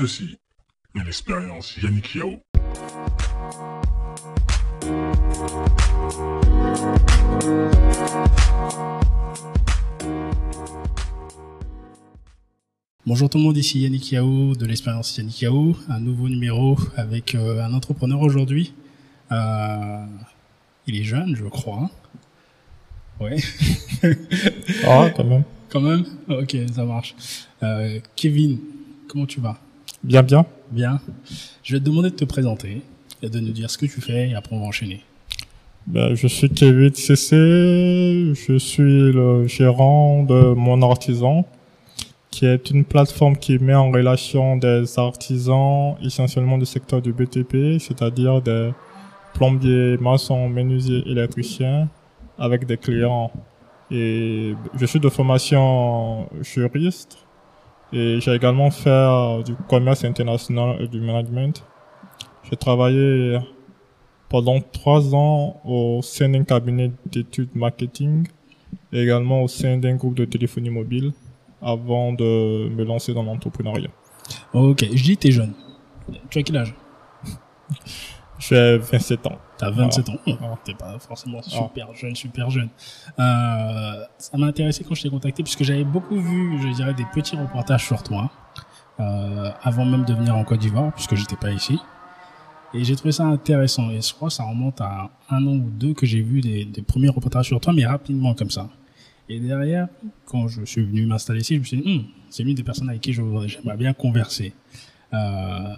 Ceci est l'expérience Yannick Yao. Bonjour tout le monde, ici Yannick Yao de l'expérience Yannick Yao, un nouveau numéro avec euh, un entrepreneur aujourd'hui. Euh, il est jeune, je crois. Ouais. Ah, quand même. Quand même? Ok, ça marche. Euh, Kevin, comment tu vas? Bien, bien. Bien. Je vais te demander de te présenter et de nous dire ce que tu fais et après on va enchaîner. Ben, je suis Kevin CC, je suis le gérant de Mon Artisan, qui est une plateforme qui met en relation des artisans essentiellement du secteur du BTP, c'est-à-dire des plombiers, maçons, menuisiers, électriciens, avec des clients. Et je suis de formation juriste et j'ai également fait euh, du commerce international et du management. J'ai travaillé pendant trois ans au sein d'un cabinet d'études marketing et également au sein d'un groupe de téléphonie mobile avant de me lancer dans l'entrepreneuriat. Ok, je dis t'es jeune. Tu as quel âge? J'ai 27 ans. T'as 27 ans. Ah. Oh, T'es pas forcément super jeune, super jeune. Euh, ça m'a intéressé quand je t'ai contacté puisque j'avais beaucoup vu, je dirais, des petits reportages sur toi euh, avant même de venir en Côte d'Ivoire puisque j'étais pas ici. Et j'ai trouvé ça intéressant. Et je crois que ça remonte à un an ou deux que j'ai vu des, des premiers reportages sur toi, mais rapidement comme ça. Et derrière, quand je suis venu m'installer ici, je me suis dit, Hum, c'est l'une des personnes avec qui je j'aimerais bien converser. Euh,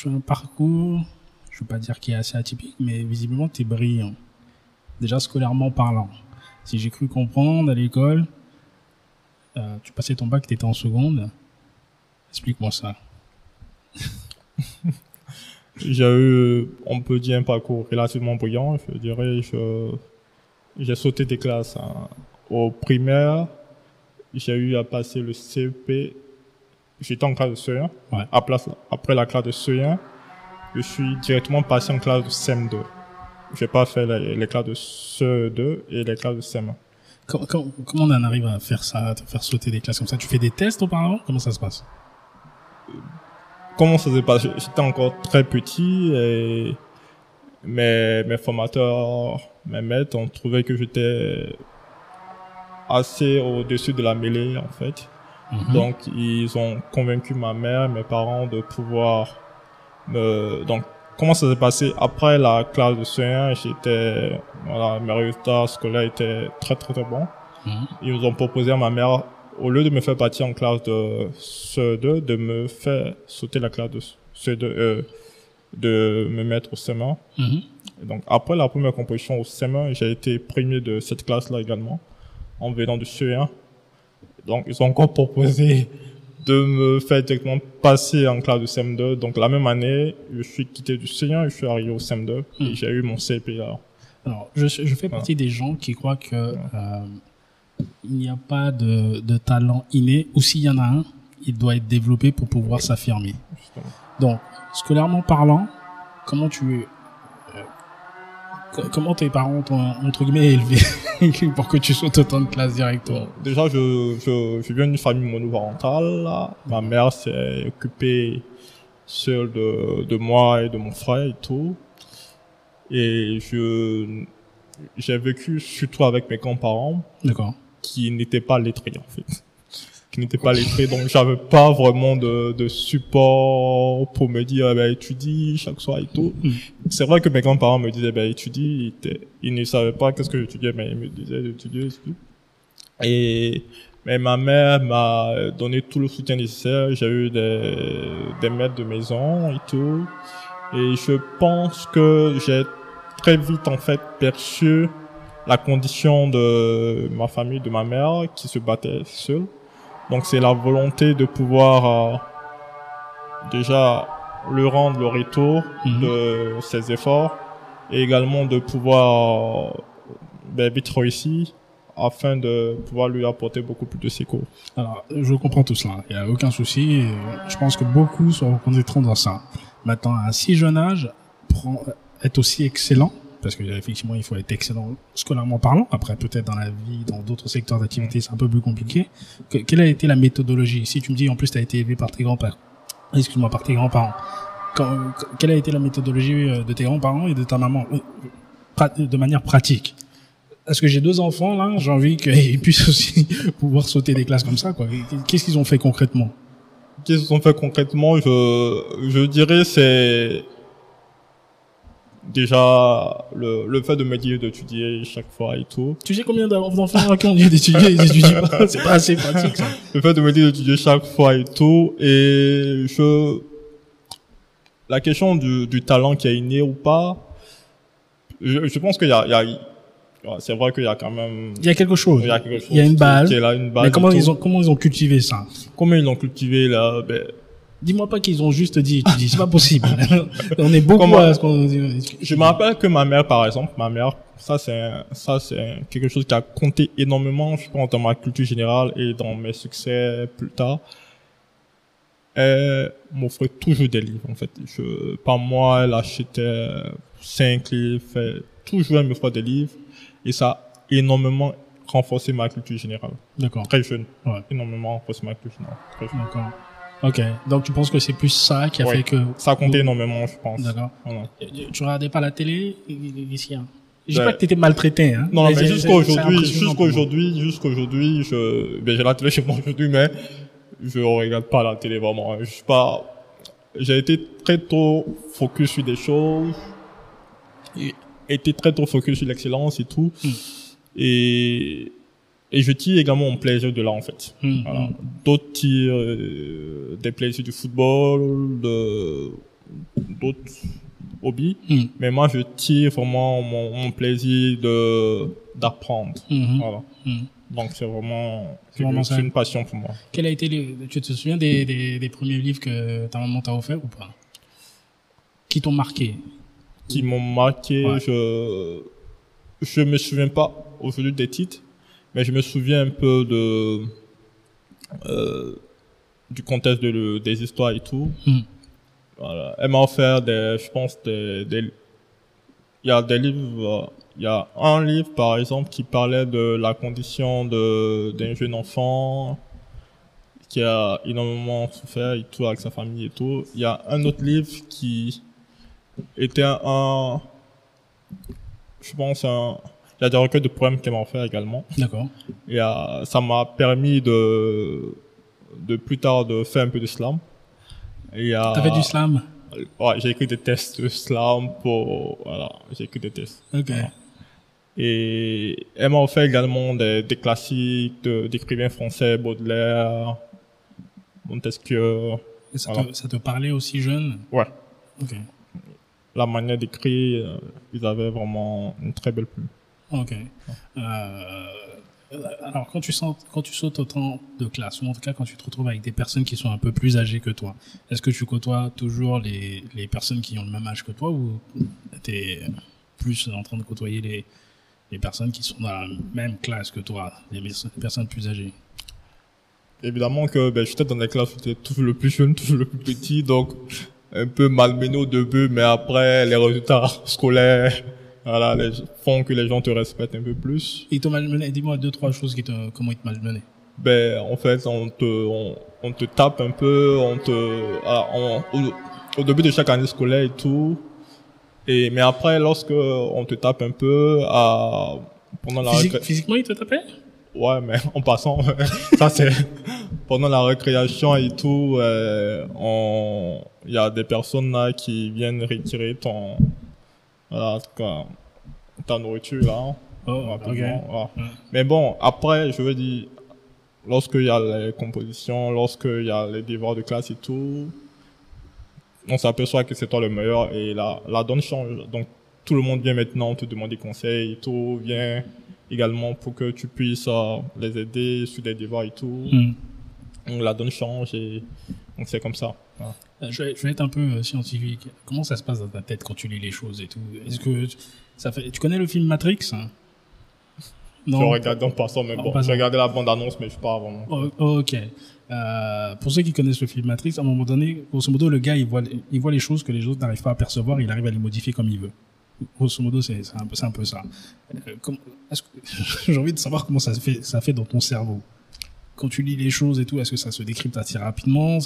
tu as un parcours, je veux pas dire qui est assez atypique, mais visiblement tu es brillant. Déjà scolairement parlant. Si j'ai cru comprendre à l'école, euh, tu passais ton bac, tu étais en seconde. Explique-moi ça. J'ai eu, on peut dire, un parcours relativement brillant. Je dirais, j'ai sauté des classes. hein. Au primaire, j'ai eu à passer le CP. J'étais en classe de CE1. Ouais. Après, après la classe de CE1, je suis directement passé en classe de CM2. J'ai pas fait les, les classes de CE2 et les classes de CM1. Com- com- comment on en arrive à faire ça, à faire sauter des classes comme ça? Tu fais des tests auparavant? Comment ça se passe? Comment ça s'est passé? J'étais encore très petit et mes, mes formateurs, mes maîtres ont trouvé que j'étais assez au-dessus de la mêlée en fait. Mhm. Donc ils ont convaincu ma mère, mes parents de pouvoir me... Donc comment ça s'est passé Après la classe de CE1, j'étais... Voilà, mes résultats scolaires étaient très très très bons. Mhm. Ils nous ont proposé à ma mère, au lieu de me faire partir en classe de CE2, de me faire sauter la classe de CE2, euh, de me mettre au CM1. Mhm. Donc, après la première composition au CM1, j'ai été premier de cette classe-là également, en venant du CE1. Donc, ils ont encore proposé de me faire directement passer en classe de CM2. Donc, la même année, je suis quitté du CE1 et je suis arrivé au CM2 Hmm. et j'ai eu mon CP. Alors, je, je fais partie des gens qui croient que euh, il n'y a pas de, de talent inné, ou s'il y en a un, il doit être développé pour pouvoir s'affirmer. Donc, scolairement parlant, comment tu comment tes parents t'ont entre guillemets élevé pour que tu sautes autant de classes directement? Déjà, je, je, je viens d'une famille monoparentale. là. Ma mère s'est occupée seule de, de moi et de mon frère et tout. Et je, j'ai vécu surtout avec mes grands-parents qui n'étaient pas lettrés, en fait. Qui n'étaient pas lettrés, donc j'avais pas vraiment de, de support pour me dire, eh ben, étudie chaque soir et tout. Mm. C'est vrai que mes grands-parents me disaient, ben, étudie, ils, ils ne savaient pas qu'est-ce que j'étudiais, mais ils me disaient d'étudier et tout. Et, mais ma mère m'a donné tout le soutien nécessaire. J'ai eu des, des maîtres de maison et tout. Et je pense que j'ai très vite, en fait, perçu la condition de ma famille, de ma mère, qui se battait seule. Donc c'est la volonté de pouvoir euh, déjà le rendre le retour Mhm. de ses efforts et également de pouvoir euh, ben, vite réussir afin de pouvoir lui apporter beaucoup plus de secours. Alors, je comprends tout cela. Il n'y a aucun souci. Je pense que beaucoup se reconnaîtront dans ça. Maintenant, à un si jeune âge, être aussi excellent, parce que effectivement, il faut être excellent scolairement parlant. Après, peut-être dans la vie, dans d'autres secteurs d'activité, c'est un peu plus compliqué. Que- quelle a été la méthodologie? Si tu me dis, en plus, tu as été élevé par tes grands-parents, excuse-moi, par tes grands-parents. Quelle a été la méthodologie euh, de tes grands-parents et de ta maman? Euh, pra- de manière pratique Parce que j'ai deux enfants là, j'ai envie qu'ils puissent aussi pouvoir sauter des classes comme ça. quoi. Qu'est-ce qu'ils ont fait concrètement? Qu'est-ce qu'ils ont fait concrètement? Je, je dirais c'est déjà le, le fait de me dire d'étudier chaque fois et tout. Tu sais combien d'enfants qui ont dit d'étudier, ils étudient pas C'est pas assez pratique ça. Le fait de me dire d'étudier chaque fois et tout. Et je, la question du, du talent qui est inné ou pas, je, je pense qu'il y a, il y a c'est vrai qu'il y a quand même, Il y a quelque chose. il y a quelque chose Il y a une base. qui est là, une base Mais comment ils ont comment ils ont cultivé ça? Comment ils l'ont cultivé là, ben, Dis-moi pas qu'ils ont juste dit étudie, c'est pas possible. On est beaucoup à ce qu'on dit. Je me rappelle que ma mère, par exemple, ma mère, ça c'est ça c'est quelque chose qui a compté énormément, je pense, dans ma culture générale et dans mes succès plus tard. Elle m'offrait toujours des livres, en fait. Je, par mois, elle achetait cinq livres, elle- toujours elle m'offrait des livres et ça a énormément renforcé ma culture générale. D'accord. Très jeune, Ouais. énormément renforcé ma culture générale. Très jeune. D'accord. Ok. Donc tu penses que c'est plus ça qui a Ouais. fait que. Ça a compté énormément, je pense. D'accord. Voilà. Tu- regardais pas la télé? Je dis Ben, pas que t'étais maltraité, hein. Non, mais jusqu'à aujourd'hui, jusqu'à aujourd'hui, jusqu'à aujourd'hui, je, ben, j'ai la télé chez moi aujourd'hui, mais je regarde pas la télé vraiment. Je suis pas, j'ai été très tôt focus sur des choses, et été très tôt focus sur l'excellence et tout, Hmm. et, et je tire également mon plaisir de là, en fait. Voilà. hum. D'autres tirent euh, des plaisirs du football, de, d'autres hobbies. Hum, Mais moi, je tire vraiment mon, mon plaisir de d'apprendre. hum, Voilà. Donc c'est vraiment, C'est vraiment c'est ça. une passion pour moi. Quel a été le... Tu te souviens des, des, des premiers livres que ta maman t'a offert ou pas? Qui t'ont marqué? Qui m'ont marqué. Ouais. Je je me souviens pas aujourd'hui des titres, mais je me souviens un peu de euh, du contexte de le- des histoires et tout. Hum. Voilà. Elle m'a offert des, je pense des, des il y a des livres, il y a un livre par exemple qui parlait de la condition de d'un jeune enfant qui a énormément souffert et tout avec sa famille et tout. Il y a un autre livre qui était un, je pense un, il y a des recueils de poèmes qu'elle m'a offert également. D'accord. Et euh, ça m'a permis de, de plus tard de faire un peu de slam. Et, euh, T'as fait du slam? Ouais, j'ai écrit des tests de slam pour, voilà, j'ai écrit des tests. Ok. Et elle m'a offert également des, des classiques de- d'écrivains français, Baudelaire, Montesquieu. Et ça, Voilà. te, ça te parlait aussi jeune? Ouais. Ok. La manière d'écrire, euh, ils avaient vraiment une très belle plume. Ok. Euh, alors, quand tu, sens, quand tu sautes autant de classes, ou en tout cas quand tu te retrouves avec des personnes qui sont un peu plus âgées que toi, est-ce que tu côtoies toujours les, les personnes qui ont le même âge que toi ou tu es plus en train de côtoyer les, les personnes qui sont dans la même classe que toi, les, personnes plus âgées? Évidemment que ben, j'étais dans des classes où j'étais toujours le plus jeune, toujours le plus petit, donc un peu malmené au début, mais après les résultats scolaires voilà, les, font que les gens te respectent un peu plus. Ils t'ont malmené Dis-moi deux, trois choses qui te, comment ils te malmenaient. Ben, en fait, on te, on, on te tape un peu, on te, voilà, on- au, au début de chaque année scolaire et tout. Et, mais après, lorsque on te tape un peu, à, pendant la Physique- physiquement, ils te tapaient? Ouais, mais en passant, ça c'est pendant la récréation et tout, euh, on, il y a des personnes là qui viennent retirer ton, voilà, ta, ta nourriture là. Oh, rapidement, ok. voilà. Mais bon, après, je veux dire, lorsqu'il y a les compositions, lorsqu'il y a les devoirs de classe et tout, on s'aperçoit que c'est toi le meilleur et la, la donne change. Donc, tout le monde vient maintenant te demander conseil et tout, vient également pour que tu puisses euh, les aider sur des devoirs et tout. Hmm. Donc, la donne change et donc c'est comme ça. Euh, Je vais, je vais être un peu euh, scientifique. Comment ça se passe dans ta tête quand tu lis les choses et tout? Est-ce que tu- ça fait Tu connais le film Matrix? Hein Je regarde en passant, mais En bon, passant. j'ai regardé la bande-annonce, mais je sais pas vraiment. Oh, ok. Euh, pour ceux qui connaissent le film Matrix, à un moment donné, grosso modo, le gars, il voit, il voit les choses que les autres n'arrivent pas à percevoir, il arrive à les modifier comme il veut. Grosso modo, c'est un peu, c'est un peu ça. Euh, J'ai envie de savoir comment ça se fait, ça fait dans ton cerveau. Quand tu lis les choses et tout, est-ce que ça se décrypte assez rapidement?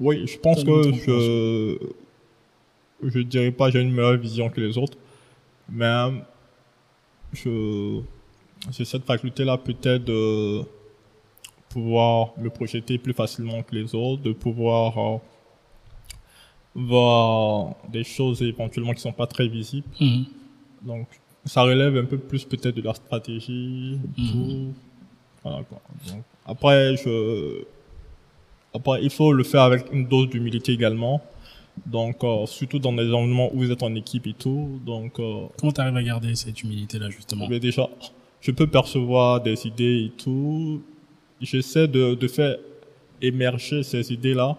Oui, je pense que je, je dirais pas j'ai une meilleure vision que les autres, mais je, j'ai cette faculté-là peut-être de pouvoir me projeter plus facilement que les autres, de pouvoir euh, voir des choses éventuellement qui sont pas très visibles. Mhm. Donc, ça relève un peu plus peut-être de la stratégie, Mhm. tout. Voilà, quoi. Donc, après, je, après, il faut le faire avec une dose d'humilité également. Donc, euh, surtout dans des environnements où vous êtes en équipe et tout. Donc, euh, Comment tu arrives à garder cette humilité-là, justement mais déjà, je peux percevoir des idées et tout. J'essaie de, de faire émerger ces idées-là,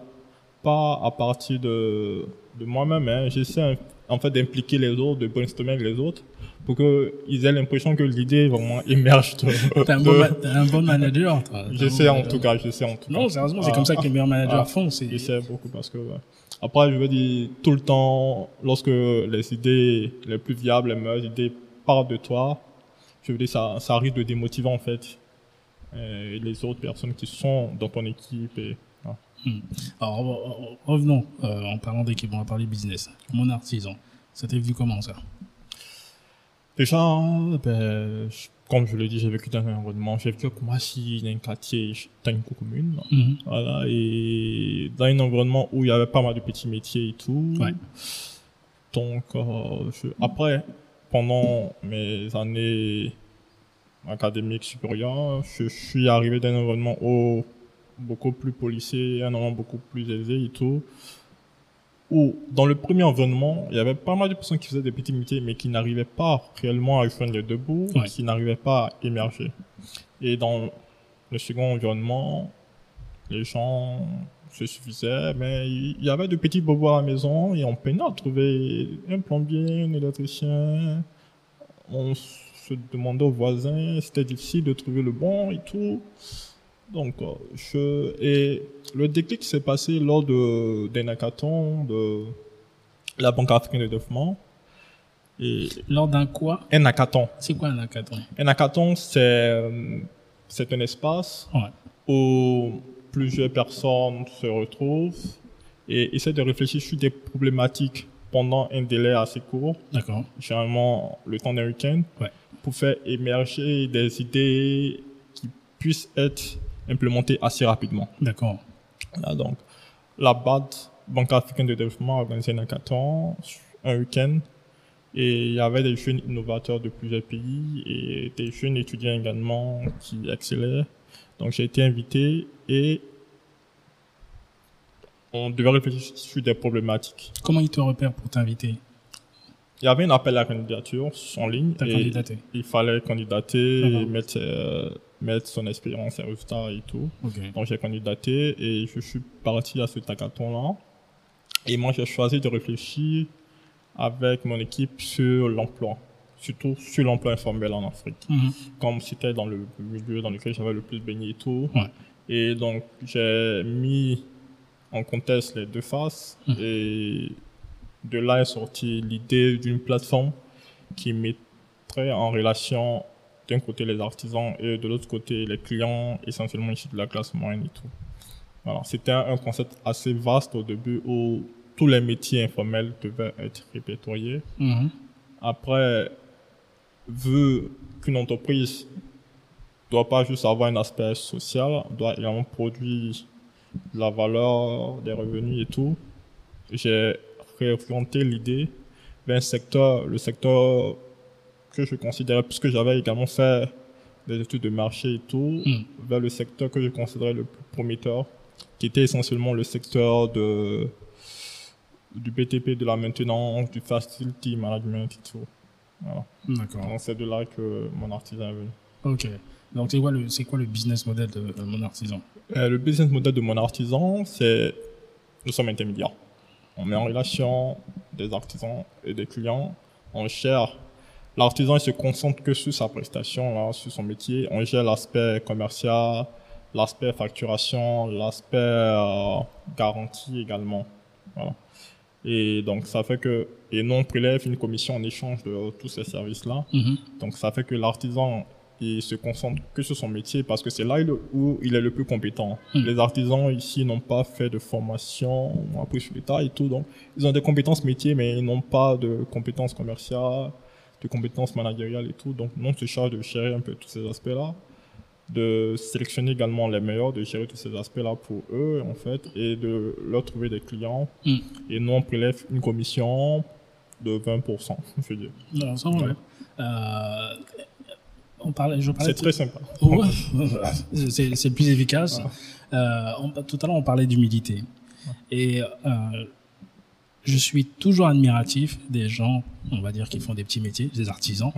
pas à partir de, de moi-même. Hein. J'essaie en fait d'impliquer les autres, de brainstormer avec les autres, pour qu'ils aient l'impression que l'idée vraiment émerge. de- T'es un, de- bon t'es un bon manager, toi. J'essaie en tout cas, j'essaie en tout cas. Non, sérieusement, c'est Ah, comme ça que les meilleurs managers ah, font. C'est J'essaie beaucoup parce que ouais. après je veux dire tout le temps lorsque les idées les plus viables, les meilleures idées partent de toi, je veux dire ça ça arrive de démotiver en fait euh, les autres personnes qui sont dans ton équipe et. Alors, re- re- revenons euh, en parlant d'équipe, on va parler business. Mon artisan, ça t'est venu comment ça? Déjà, ben, comme je l'ai dit, j'ai vécu dans un environnement, j'ai vécu comme si dans un quartier, dans une commune. Mhm. Voilà, et dans un environnement où il y avait pas mal de petits métiers et tout. Ouais. Donc, euh, je- après, pendant mes années académiques supérieures, je suis arrivé dans un environnement où beaucoup plus policé, un environnement beaucoup plus élevé et tout. Où, dans le premier environnement, il y avait pas mal de personnes qui faisaient des petits métiers, mais qui n'arrivaient pas réellement à deux bouts, Ouais. qui n'arrivaient pas à émerger. Et dans le second environnement, les gens se suffisaient, mais il y avait de petits bobos à la maison et on peinait à trouver un plombier, un électricien. On se demandait aux voisins, c'était difficile de trouver le bon et tout. Donc, euh, je, et le déclic s'est passé lors de, d'un hackathon de la Banque africaine de développement. Et Lors d'un quoi? Un hackathon. C'est quoi un hackathon? Un hackathon, c'est, c'est un espace Ouais. où plusieurs personnes se retrouvent et essaient de réfléchir sur des problématiques pendant un délai assez court, D'accord. généralement le temps d'un week-end, Ouais. pour faire émerger des idées qui puissent être implémentées assez rapidement. D'accord. Donc, la BAD, Banque africaine de développement, a organisé un hackathon, un week-end, et il y avait des jeunes innovateurs de plusieurs pays et des jeunes étudiants également qui excellaient. Donc, j'ai été invité et on devait réfléchir sur des problématiques. Comment ils te repèrent pour t'inviter? Il y avait un appel à candidature en ligne et candidaté il fallait candidater et Mhm. mettre, euh, mettre son expérience et résultats et tout. Donc j'ai candidaté et je suis parti à ce hackathon-là. Et moi, j'ai choisi de réfléchir avec mon équipe sur l'emploi, surtout sur l'emploi informel en Afrique. Mhm. Comme c'était dans le milieu dans lequel j'avais le plus baigné et tout. Ouais. Et donc, j'ai mis en contexte les deux faces. Mhm. Et de là est sortie l'idée d'une plateforme qui mettrait en relation d'un côté les artisans et de l'autre côté les clients, essentiellement issus de la classe moyenne et tout. Voilà, c'était un, concept assez vaste au début où tous les métiers informels devaient être répertoriés. Mhm. Après, vu qu'une entreprise doit pas juste avoir un aspect social, doit également produire de la valeur, des revenus et tout, j'ai réorienté l'idée vers un secteur, le secteur que je considérais, puisque j'avais également fait des études de marché et tout, Mm. vers le secteur que je considérais le plus prometteur, qui était essentiellement le secteur de, du BTP, de la maintenance, du facility management et tout. Voilà. D'accord. Donc c'est de là que mon artisan est venu. Ok. Donc c'est quoi le c'est quoi le business model de, mon artisan? Euh, le business model de mon artisan, c'est nous sommes intermédiaires. On met en relation des artisans et des clients. On gère l'artisan, il se concentre que sur sa prestation, là, sur son métier. On gère l'aspect commercial, l'aspect facturation, l'aspect euh, garantie également. Voilà. Et donc, ça fait que, et nous, on prélève une commission en échange de tous ces services-là. Mhm. Donc, ça fait que l'artisan, il se concentre que sur son métier parce que c'est là où il est le plus compétent. Mhm. Les artisans ici n'ont pas fait de formation, ont appris sur l'état et tout. Donc, ils ont des compétences métiers, mais ils n'ont pas de compétences commerciales, de compétences managériales et tout. Donc, nous, on se charge de gérer un peu tous ces aspects-là de sélectionner également les meilleurs, de gérer tous ces aspects-là pour eux, en fait, et de leur trouver des clients. Mm. Et nous, on prélève une commission de 20%, je veux dire. Euh, on parlait, je parlais C'est très sympa. C'est plus efficace. Euh, on- tout à l'heure, on parlait d'humilité. Et euh, je suis toujours admiratif des gens, on va dire, qui font des petits métiers, des artisans.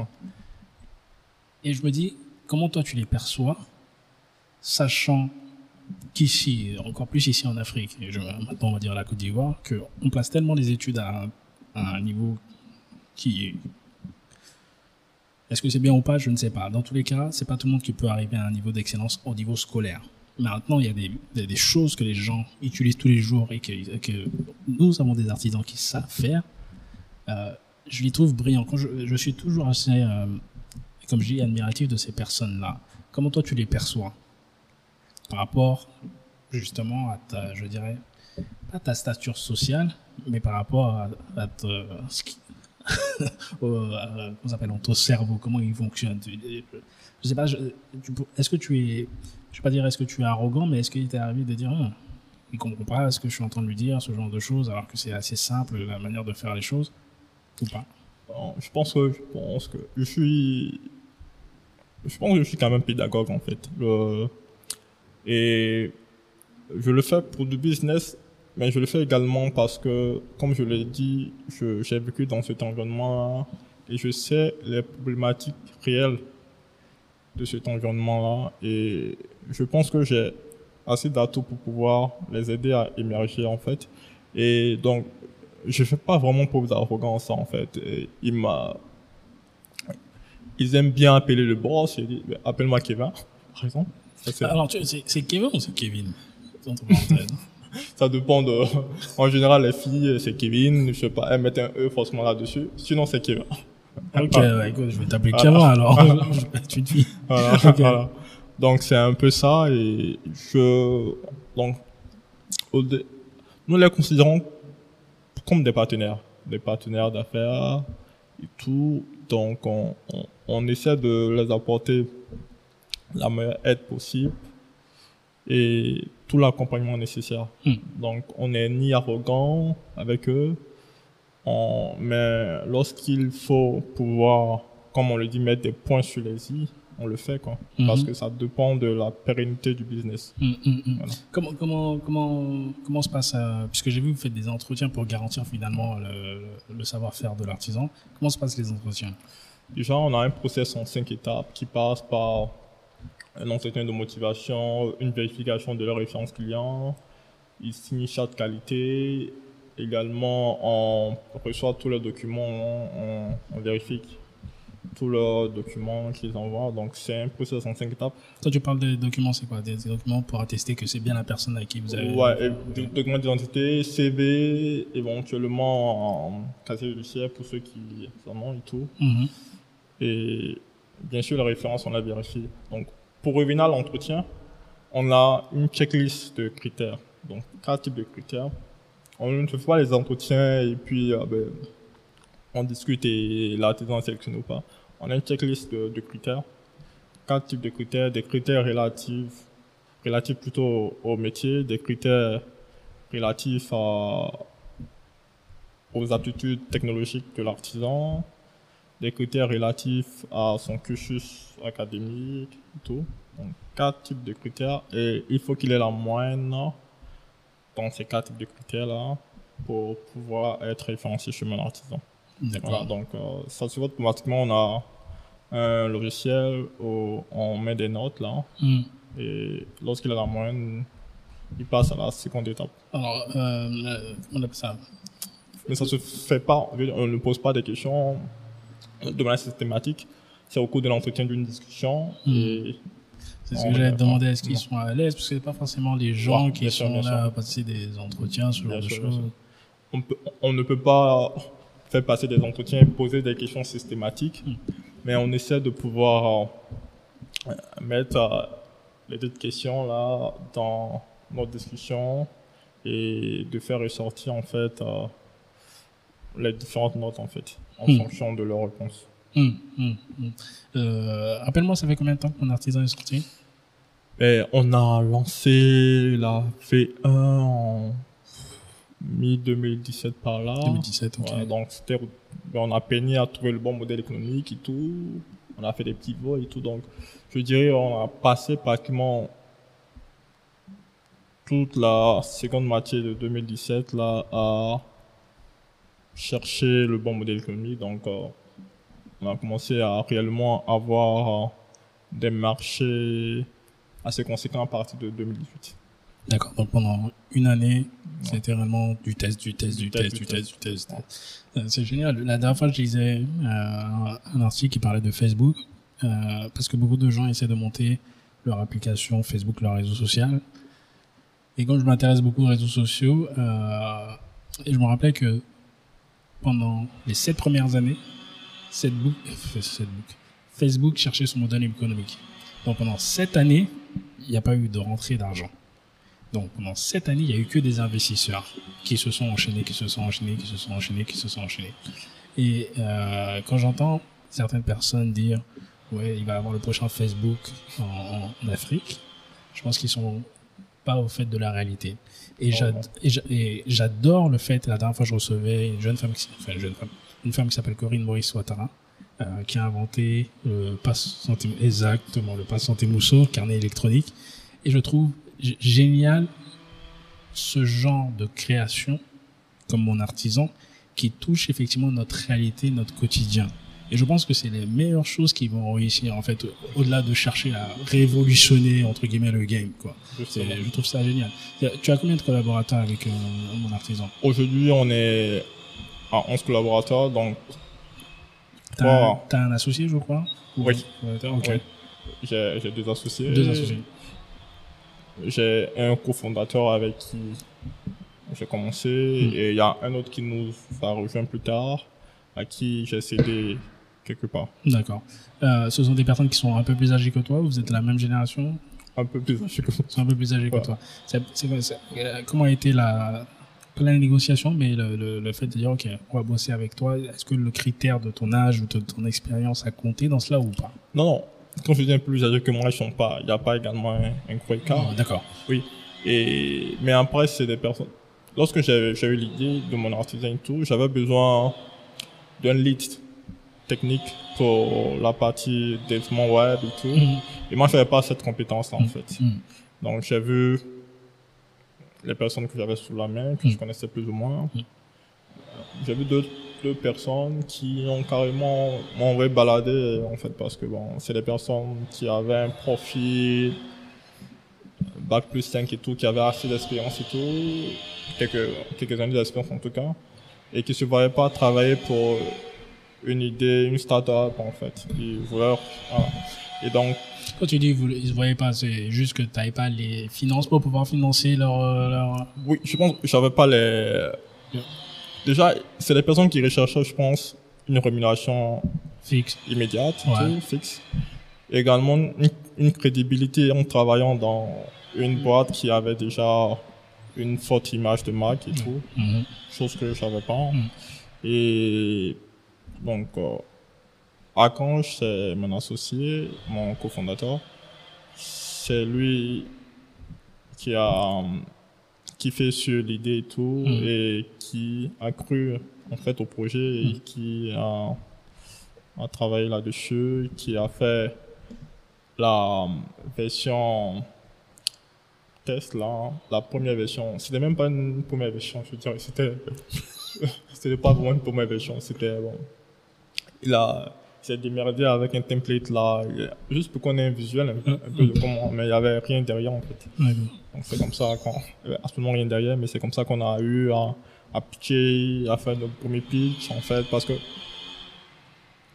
Et je me dis, comment toi tu les perçois, sachant qu'ici, encore plus ici en Afrique, et je, maintenant on va dire la Côte d'Ivoire, qu'on place tellement les études à, un- à un niveau qui est est-ce que c'est bien ou pas Je ne sais pas. Dans tous les cas, c'est pas tout le monde qui peut arriver à un niveau d'excellence au niveau scolaire. Maintenant, il y a des, des, des choses que les gens utilisent tous les jours et que, nous avons des artisans qui savent faire. Euh, je les trouve brillants. Je, je suis toujours assez, euh, comme je dis, admiratif de ces personnes-là. Comment toi tu les perçois par rapport justement à ta, je dirais, pas ta stature sociale, mais par rapport à, à te- s'appelle, ton cerveau, comment il fonctionne. Je sais pas, est-ce que tu es, je vais pas dire est-ce que tu es arrogant, mais est-ce qu'il t'est arrivé de dire, Ah, il comprend pas ce que je suis en train de lui dire, ce genre de choses, alors que c'est assez simple la manière de faire les choses, ou pas? Je pense que, je pense que je suis, je pense que je suis quand même pédagogue, en fait. Et je le fais pour du business, mais je le fais également parce que, comme je l'ai dit, j'ai vécu dans cet environnement-là et je sais les problématiques réelles de cet environnement-là et je pense que j'ai assez d'atouts pour pouvoir les aider à émerger, en fait. Et donc, je fais pas vraiment preuve d'arrogance, en fait. Et il m'a, ils aiment bien appeler le boss, j'ai dit, appelle-moi Kevin, par exemple. Ça, c'est- Alors, tu- c'est c'est Kevin ou c'est Kevin? Entre parenthèses. Ça dépend de. En général, les filles, c'est Kevin. Je sais pas, elles mettent un E forcément là-dessus. Sinon, c'est Kevin. ok, ouais, écoute, je vais t'appeler Voilà. Kevin alors. je vais être une fille. Voilà. Donc, c'est un peu ça. Et je. Donc, nous les considérons comme des partenaires. Des partenaires d'affaires et tout. Donc, on, on, on essaie de les apporter la meilleure aide possible et tout l'accompagnement nécessaire. Hmm. Donc, on n'est ni arrogant avec eux, on- mais lorsqu'il faut pouvoir, comme on le dit, mettre des points sur les i, on le fait, quoi. Parce Mhm. que ça dépend de la pérennité du business. Hum. Voilà. Comment, comment, comment, comment se passe, euh, puisque j'ai vu que vous faites des entretiens pour garantir finalement le, le savoir-faire de l'artisan, comment se passent les entretiens? Déjà, on a un process en cinq étapes qui passe par un entretien de motivation, une vérification de leur référence client, ils signent charte de qualité, également on reçoit tous les documents, on, on vérifie tous leurs documents qu'ils envoient, donc c'est un process en cinq étapes. Toi, tu parles des documents, c'est quoi? Des, documents pour attester que c'est bien la personne avec qui vous avez... Ouais, des documents d'identité, CV, éventuellement en casier judiciaire pour ceux qui en ont et tout. Mhm. Et bien sûr, la référence, on la vérifie. Donc, pour revenir à l'entretien, on a une checklist de critères. Donc, quatre types de critères. On ne fait pas les entretiens et puis euh, ben, on discute et l'artisan est sélectionné ou pas. On a une checklist de, de critères. Quatre types de critères. Des critères relatifs, relatifs plutôt au, métier, des critères relatifs aux aptitudes technologiques de l'artisan, des critères relatifs à son cursus académique et tout. Donc, quatre types de critères et il faut qu'il ait la moyenne dans ces quatre types de critères-là pour pouvoir être référencé chez mon artisan. Voilà, donc euh, ça se voit automatiquement, on a un logiciel où on met des notes là Hum. et lorsqu'il a la moyenne, il passe à la seconde étape. Alors, euh, euh, on appelle ça Mais ça se fait pas, on ne pose pas des questions de manière systématique. C'est au cours de l'entretien d'une discussion. Hmm. Et C'est ce que j'allais te demander, est-ce qu'ils sont à l'aise? Parce que c'est pas forcément les gens Ouais, qui sûr, sont là sûr. à passer des entretiens, ce genre Bien de choses. on ne peut pas faire passer des entretiens et poser des questions systématiques, mais on essaie de pouvoir euh, mettre euh, les deux questions là dans notre discussion et de faire ressortir en fait euh, les différentes notes en fait en Hmm. fonction de leurs réponses. Euh, Rappelle-moi, ça fait combien de temps que mon artisan est sorti Et on a lancé la V1 en mi-2017 par là. 2017, ok. Voilà, donc c'était, on a peiné à trouver le bon modèle économique et tout. On a fait des petits vols et tout. Donc, je dirais, on a passé pratiquement toute la seconde moitié de 2017 là à chercher le bon modèle économique. Donc, euh, on a commencé à réellement avoir euh, des marchés assez conséquents à partir de 2018. D'accord. Donc pendant une année, c'était vraiment du test, du test, du test, du test, du test. Euh, C'est génial. La dernière fois, je lisais euh, un article qui parlait de Facebook, euh, parce que beaucoup de gens essaient de monter leur application Facebook, leur réseau social. Et quand je m'intéresse beaucoup aux réseaux sociaux, euh, et je me rappelais que pendant les sept premières années, Facebook, Facebook cherchait son modèle économique. Donc pendant sept années, il n'y a pas eu de rentrée d'argent. Donc pendant sept années, il n'y a eu que des investisseurs qui se sont enchaînés, qui se sont enchaînés, qui se sont enchaînés, qui se sont enchaînés. Et euh, quand j'entends certaines personnes dire ouais, il va y avoir le prochain Facebook en, en Afrique, je pense qu'ils sont pas au fait de la réalité. Et Oh, j'adore le fait, la dernière fois je recevais une jeune femme, qui, s- enfin une jeune femme, une femme qui s'appelle Corinne Maurice Ouattara, euh, qui a inventé le passe exactement, le passe santé mousseau, carnet électronique. Et je trouve génial ce genre de création, comme mon artisan, qui touche effectivement notre réalité, notre quotidien. Et je pense que c'est les meilleures choses qui vont réussir, en fait, au- au-delà de chercher à révolutionner, entre guillemets, le game, quoi. Je trouve ça génial. Tu as combien de collaborateurs avec euh, mon artisan? Aujourd'hui, on est à 11 collaborateurs, donc T'as un, associé, je crois? Ou- Oui. Ouais, j'ai j'ai deux associés. Deux associés. J'ai un cofondateur avec qui j'ai commencé Hmm. et il y a un autre qui nous a rejoint plus tard, à qui j'ai cédé quelque part. D'accord. Euh, ce sont des personnes qui sont un peu plus âgées que toi ou vous êtes de la même génération? Un peu plus âgé que moi. Un peu plus âgés que toi. Euh, comment a été la, pas la négociation, mais le, le, le fait de dire, OK, on va bosser avec toi. Est-ce que le critère de ton âge ou de ton expérience a compté dans cela ou pas? Non, non. Quand je dis un peu plus âgé que moi, ils sont pas, il n'y a pas également un, un gros écart. Ah, D'accord. Oui. Et, mais après, c'est des personnes. Lorsque j'ai eu l'idée de mon artisan et tout, j'avais besoin d'un lead technique pour la partie développement web et tout. Mhm. Et moi, je n'avais pas cette compétence-là, en fait. Mhm. Donc, j'ai vu les personnes que j'avais sous la main, que je connaissais plus ou moins. J'ai vu deux, deux personnes qui ont carrément m'ont baladé, en fait, parce que bon, c'est des personnes qui avaient un profil bac plus 5 et tout, qui avaient assez d'expérience et tout, quelques, quelques années d'expérience en tout cas, et qui se voyaient pas travailler pour une idée, une start-up, en fait. Ils voulaient, voilà. Et donc, Quand tu dis vous, ils ne voyaient pas, c'est juste que tu n'avais pas les finances pour pouvoir financer leur... euh, leur... Oui, je pense que j'avais pas les. Déjà, c'est des personnes qui recherchaient, je pense, une rémunération fixe. immédiate, Ouais. tout, fixe. Et également une, une crédibilité en travaillant dans une boîte qui avait déjà une forte image de marque et tout, Mhm. chose que je savais pas. Mm. Et donc, euh, Archange, c'est mon associé, mon cofondateur. C'est lui qui a qui fait sur l'idée et tout Mm. et qui a cru en fait au projet et Mm. qui a, a travaillé là-dessus, qui a fait la version test là, la première version. C'était même pas une première version, je veux dire, c'était c'était pas vraiment une première version, c'était bon. Il a s'est démerdé avec un template là, juste pour qu'on ait un visuel un, un peu de comment, mais il y avait rien derrière en fait. Donc c'est comme ça qu'on, avait absolument rien derrière, mais c'est comme ça qu'on a eu à, à pitcher, à faire notre premier pitch en fait, parce que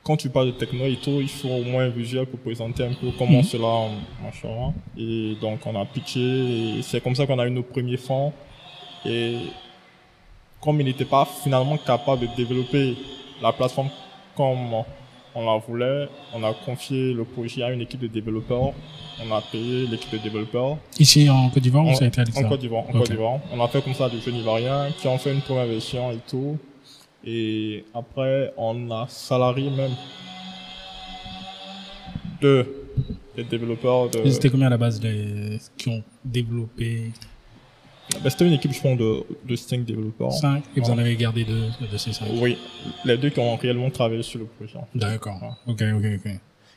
quand tu parles de techno et tout, il faut au moins un visuel pour présenter un peu comment Mhm. cela marchera. Et donc on a pitché, et c'est comme ça qu'on a eu nos premiers fonds. Et comme il n'était pas finalement capable de développer la plateforme comme on la voulait, on a confié le projet à une équipe de développeurs. On a payé l'équipe de développeurs. Ici en Côte d'Ivoire ou ça a été à En Côte d'Ivoire, en. Côte d'Ivoire. On a fait comme ça des jeunes Ivoiriens qui ont fait une première version et tout. Et après, on a salarié même deux des développeurs de. Ils étaient combien à la base les... qui ont développé? Ben, C'était une équipe, je pense, de, de cinq développeurs. 5 et vous en Ouais. avez gardé deux de ces 5 Oui, les deux qui ont réellement travaillé sur le projet. D'accord. Ok, ok, ok.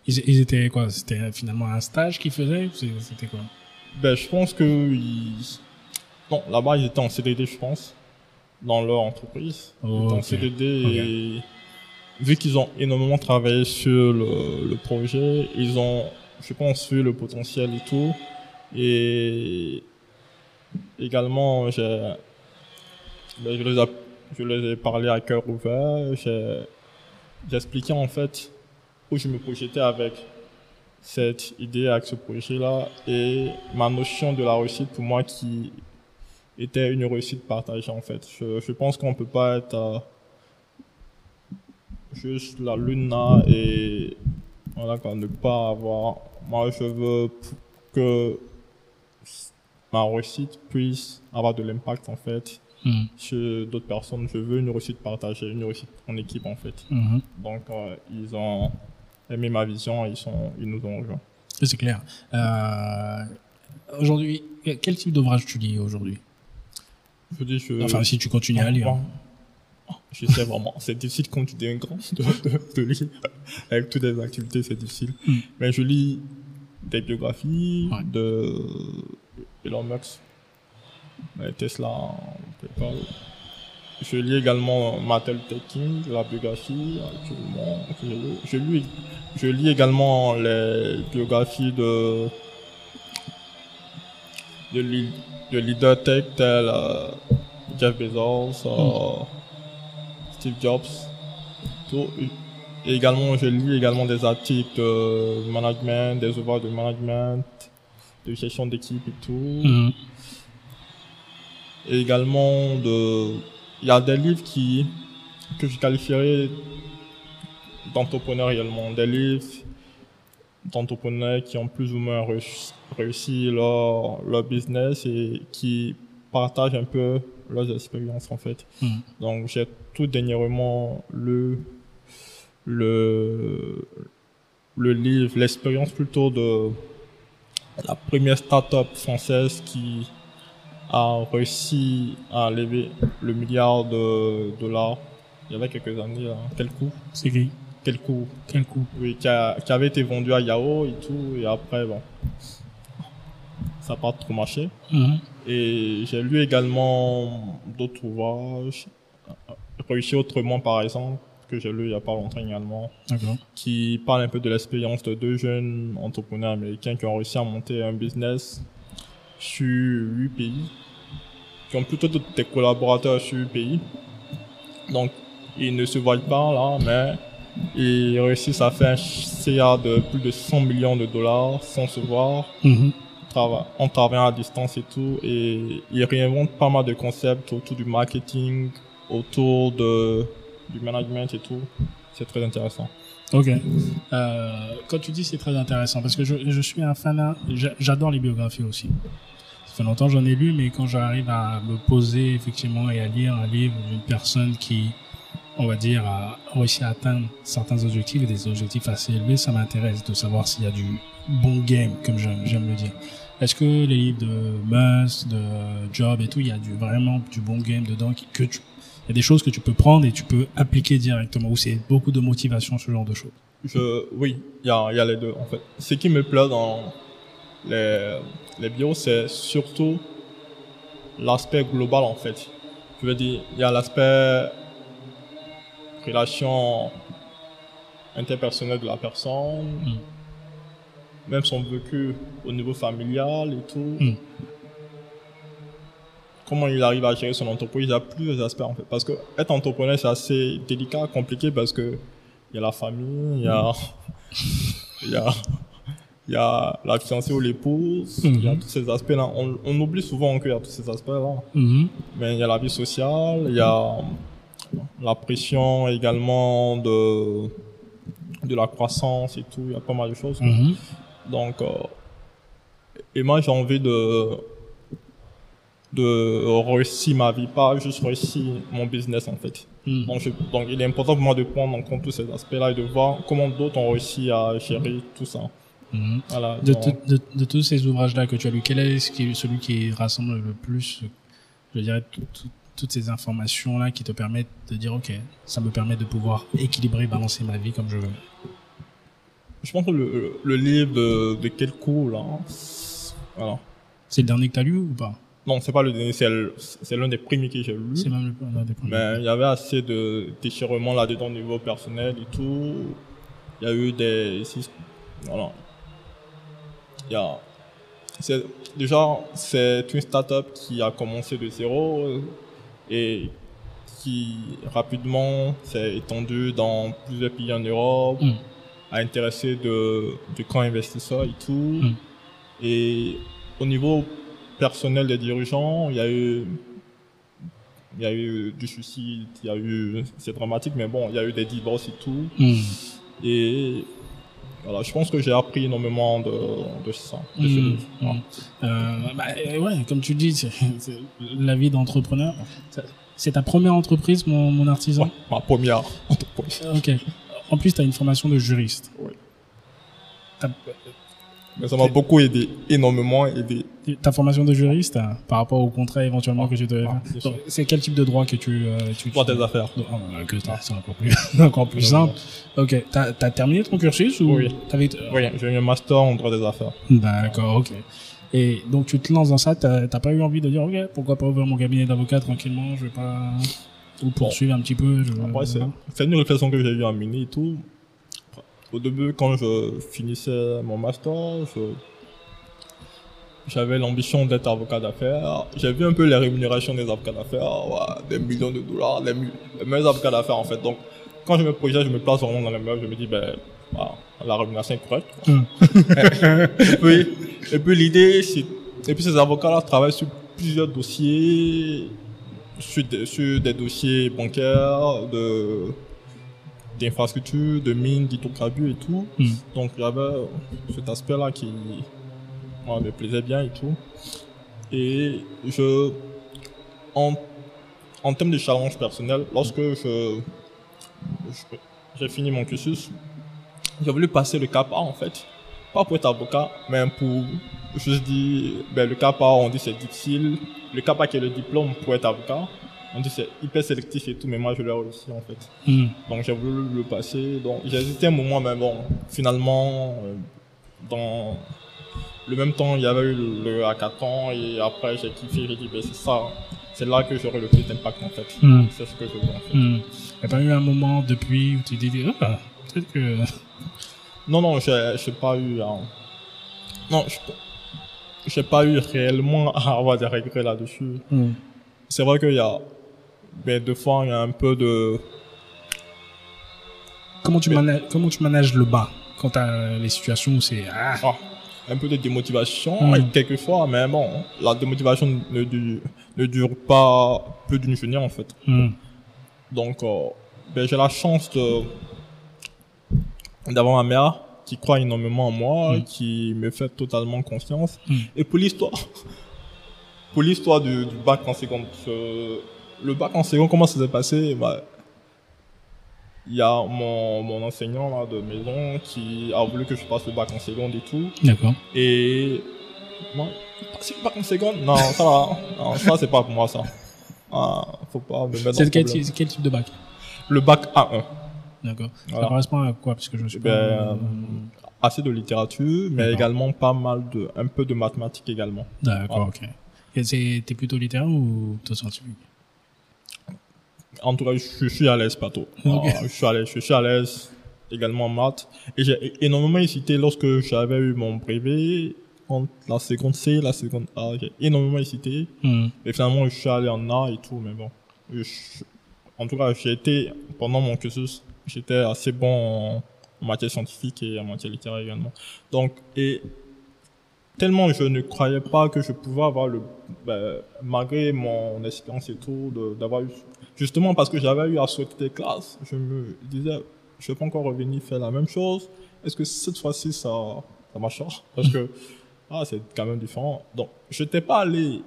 Ils, ils étaient quoi? C'était finalement un stage qu'ils faisaient C'était quoi? Ben, je pense que ils... non, là-bas ils étaient en CDD, je pense, dans leur entreprise. Ils étaient en. CDD et vu qu'ils ont énormément travaillé sur le, le projet, ils ont, je pense, vu le potentiel et tout. Et également, ben, je les je les ai parlé à cœur ouvert. Expliqué en fait où je me projetais avec cette idée, avec ce projet-là, et ma notion de la réussite pour moi qui était une réussite partagée en fait. Je, je pense qu'on peut pas être euh, juste la lune là et voilà quoi, ne pas avoir. Moi, je veux que ma réussite puisse avoir de l'impact en fait Mhm. sur d'autres personnes. Je veux une réussite partagée, une réussite en équipe en fait. Mhm. Donc, euh, ils ont aimé ma vision, ils sont, ils nous ont rejoints. C'est clair. Euh, aujourd'hui, quel type d'ouvrage tu lis aujourd'hui? Je dis, je. Enfin, si tu continues à lire. Bon, Je sais vraiment, c'est difficile quand tu es un grand de, de, de lire. Avec toutes les activités, c'est difficile. Mm. Mais je lis des biographies Ouais. de Elon Musk, euh, Tesla, PayPal. Je lis également Martin Luther King, la biographie actuellement. Je, lis. je, lis, également les biographies de, de, li- de leaders tech tels euh, Jeff Bezos, euh, Steve Jobs. Et également, je lis également des articles de management, des ouvrages de management, de gestion d'équipe et tout. Mhm. Et également de, il y a des livres qui, que je qualifierais d'entrepreneurs réellement. Des livres d'entrepreneurs qui ont plus ou moins réussi, leur, leur business et qui partagent un peu leurs expériences en fait. Mhm. Donc j'ai tout dernièrement lu le, le livre, l'expérience plutôt de la première start-up française qui a réussi à lever le milliard de dollars il y avait quelques années. Là. Quel coup? C'est qui? Quel coup? Quel coup? Oui, qui, a- qui avait été vendu à Yahoo et tout, et après, bon, ça n'a pas trop marché. Mhm. Et j'ai lu également d'autres ouvrages, Réussir autrement par exemple, que j'ai lu il n'y a pas longtemps également, qui parle un peu de l'expérience de deux jeunes entrepreneurs américains qui ont réussi à monter un business sur huit pays, qui ont plutôt des collaborateurs sur huit pays. Donc, ils ne se voient pas là, mais ils réussissent à faire un CA de plus de 100 millions de dollars sans se voir Mhm. trava- en travaillant à distance et tout. Et ils réinventent pas mal de concepts autour du marketing, autour de, du management et tout. C'est très intéressant. Ok. Euh, quand tu dis c'est très intéressant, parce que je, je suis un fan, j'a- j'adore les biographies aussi. Ça fait longtemps que j'en ai lu, mais quand j'arrive à me poser effectivement et à lire un livre d'une personne qui, on va dire, a réussi à atteindre certains objectifs et des objectifs assez élevés, ça m'intéresse de savoir s'il y a du bon game, comme j'aime le dire. Est-ce que les livres de Musk, de Job et tout, il y a du, vraiment du bon game dedans que tu, il y a des choses que tu peux prendre et tu peux appliquer directement, ou c'est beaucoup de motivation, ce genre de choses. Je, oui, il y a, y a les deux en fait. Ce qui me plaît dans les, les bios, c'est surtout l'aspect global en fait. Je veux dire, il y a l'aspect relation interpersonnelle de la personne, Mm. même son vécu au niveau familial et tout. Mm. Comment il arrive à gérer son entreprise, il y a plusieurs aspects en fait. Parce que être entrepreneur, c'est assez délicat, compliqué parce que il y a la famille, il y a, il y a, il y a la fiancée ou l'épouse, il y a tous ces aspects-là. On, on oublie souvent qu'il y a tous ces aspects-là. Mhm. Mais il y a la vie sociale, il y a la pression également de, de la croissance et tout, il y a pas mal de choses. Mhm. Donc, euh, et moi j'ai envie de, de réussir ma vie, pas juste réussir mon business en fait. Mhm. Donc, je- donc il est important pour moi de prendre en compte tous ces aspects-là et de voir comment d'autres ont réussi à gérer tout ça. Mhm. Voilà. De, donc- de, de tous ces ouvrages-là que tu as lus, quel est, celui qui rassemble le plus, je dirais, tout- tout- toutes ces informations-là qui te permettent de dire, OK, ça me permet de pouvoir équilibrer, balancer ma vie comme je veux? Je pense que le, le livre de, de quel coup là? Voilà. C'est le dernier que tu as lu ou pas? Non, c'est pas le dernier, c'est l'un des premiers que j'ai lu. C'est même l'un des premiers. Mais il y avait assez de déchirement là-dedans au niveau personnel et tout. Il y a eu des. Voilà. Il y a. Déjà, c'est une start-up qui a commencé de zéro euh, et qui rapidement s'est étendue dans plusieurs pays en Europe, Mm. a intéressé de, de grands investisseurs et tout. Mm. Et au niveau personnel des dirigeants, il y a eu il y a eu du suicide, il y a eu, c'est dramatique, mais bon, il y a eu des divorces et tout. Mhm. Et voilà, je pense que j'ai appris énormément de, de ça. de ce livre. Voilà. Euh, bah, ouais, comme tu dis, c'est, c'est la vie d'entrepreneur. C'est- ta première entreprise, mon, mon artisan? Ouais, ma première entreprise. Ok. En plus, tu as une formation de juriste. Oui. Mais ça m'a beaucoup aidé, énormément aidé. ta formation de juriste, hein, par rapport au contrat éventuellement que tu devais Ah, faire, c'est quel type de droit que tu... euh, tu Droit des affaires. Oh, bah, que t'as- c'est encore plus, encore plus simple. Ok. T'as as terminé ton cursus ou Oui. t'avais- Oui, j'ai eu un master en droit des affaires. D'accord, ok. Et donc tu te lances dans ça, t'as t'as pas eu envie de dire, ok, pourquoi pas ouvrir mon cabinet d'avocat tranquillement, je vais pas... Ou poursuivre un petit peu. Je... Après, c'est une réflexion que j'ai eu à mener et tout. Au début, quand je finissais mon master, j'avais l'ambition d'être avocat d'affaires. J'ai vu un peu les rémunérations des avocats d'affaires, ouais, des millions de dollars, les, meilleurs avocats d'affaires en fait. Donc, quand je me projette, je me place vraiment dans les meilleurs, je me dis, ben, la rémunération est correcte. Hum. et puis, et puis l'idée, c'est, et puis ces avocats-là travaillent sur plusieurs dossiers, sur des, sur des dossiers bancaires, de, d'infrastructures, de mines, d'hydrocarbures et tout. Mm. Donc, il y avait cet aspect-là qui moi, me plaisait bien et tout. Et je, en, en termes de challenge personnel, lorsque je, je- j'ai fini mon cursus, j'ai voulu passer le cap A en fait. Pas pour être avocat, mais pour juste dire, ben, le cap A, on dit c'est difficile. Le cap A qui est le diplôme pour être avocat, on dit c'est hyper sélectif et tout, mais moi je l'ai réussi en fait. Hum. Donc j'ai voulu le passer. Donc j'ai hésité un moment, mais bon, finalement, euh, dans le même temps, il y avait eu le, le hackathon et après j'ai kiffé, j'ai dit, ben, c'est ça, c'est là que j'aurai le plus d'impact en fait. Mm. C'est ce que je veux en fait. Hmm. Y a pas eu un moment depuis où tu t'es dit, ah, peut-être que. Non, non, j'ai j'ai pas eu. euh, non, j'ai pas eu réellement à avoir des regrets là-dessus. Hmm. C'est vrai qu'il y a. Mais deux fois, il y a un peu de. Comment tu Mais- manages, comment tu manages le bas quand t'as les situations où c'est ah, ah, un peu de démotivation, Mm. et quelquefois, mais bon, la démotivation ne dure, ne dure pas plus d'une journée en fait. hmm, Donc, euh, ben, j'ai la chance de d'avoir ma mère qui croit énormément en moi, Mm. qui me fait totalement confiance. Mm. Et pour l'histoire, pour l'histoire du, du bac en seconde, le bac en seconde, comment ça s'est passé? Bah, Il y a mon, mon enseignant là, de maison qui a voulu que je passe le bac en seconde et tout. D'accord. Et moi, passer le bac en seconde? Non, ça va. Non, ça c'est pas pour moi ça. Ah, faut pas me mettre dans C'est quel, problème. c'est quel type de bac? Le bac A1. D'accord. Voilà. Ça correspond à quoi? Parce que je suis Ben, pas. euh, assez de littérature, mais également pas mal de, un peu de mathématiques également. D'accord, ok. Et t'es plutôt littéraire ou plutôt scientifique? En tout cas, je, suis à l'aise, pas. Ok. Ah, je suis à l'aise, je suis à l'aise également en maths. Et j'ai énormément hésité lorsque j'avais eu mon brevet, entre la seconde C, la seconde A, j'ai énormément hésité. Hmm. Et finalement, je suis allé en A et tout, mais bon. Je- en tout cas, j'ai été, pendant mon cursus, j'étais assez bon en, en matière scientifique et en matière littéraire également. Donc, et tellement je ne croyais pas que je pouvais avoir le, ben, malgré mon expérience et tout, d'avoir eu, justement parce que j'avais eu à sauter des classes, je me disais, je vais pas encore revenir faire la même chose. Est-ce que cette fois-ci ça, ça? Parce que, ah, c'est quand même différent. Donc, je n'étais pas allé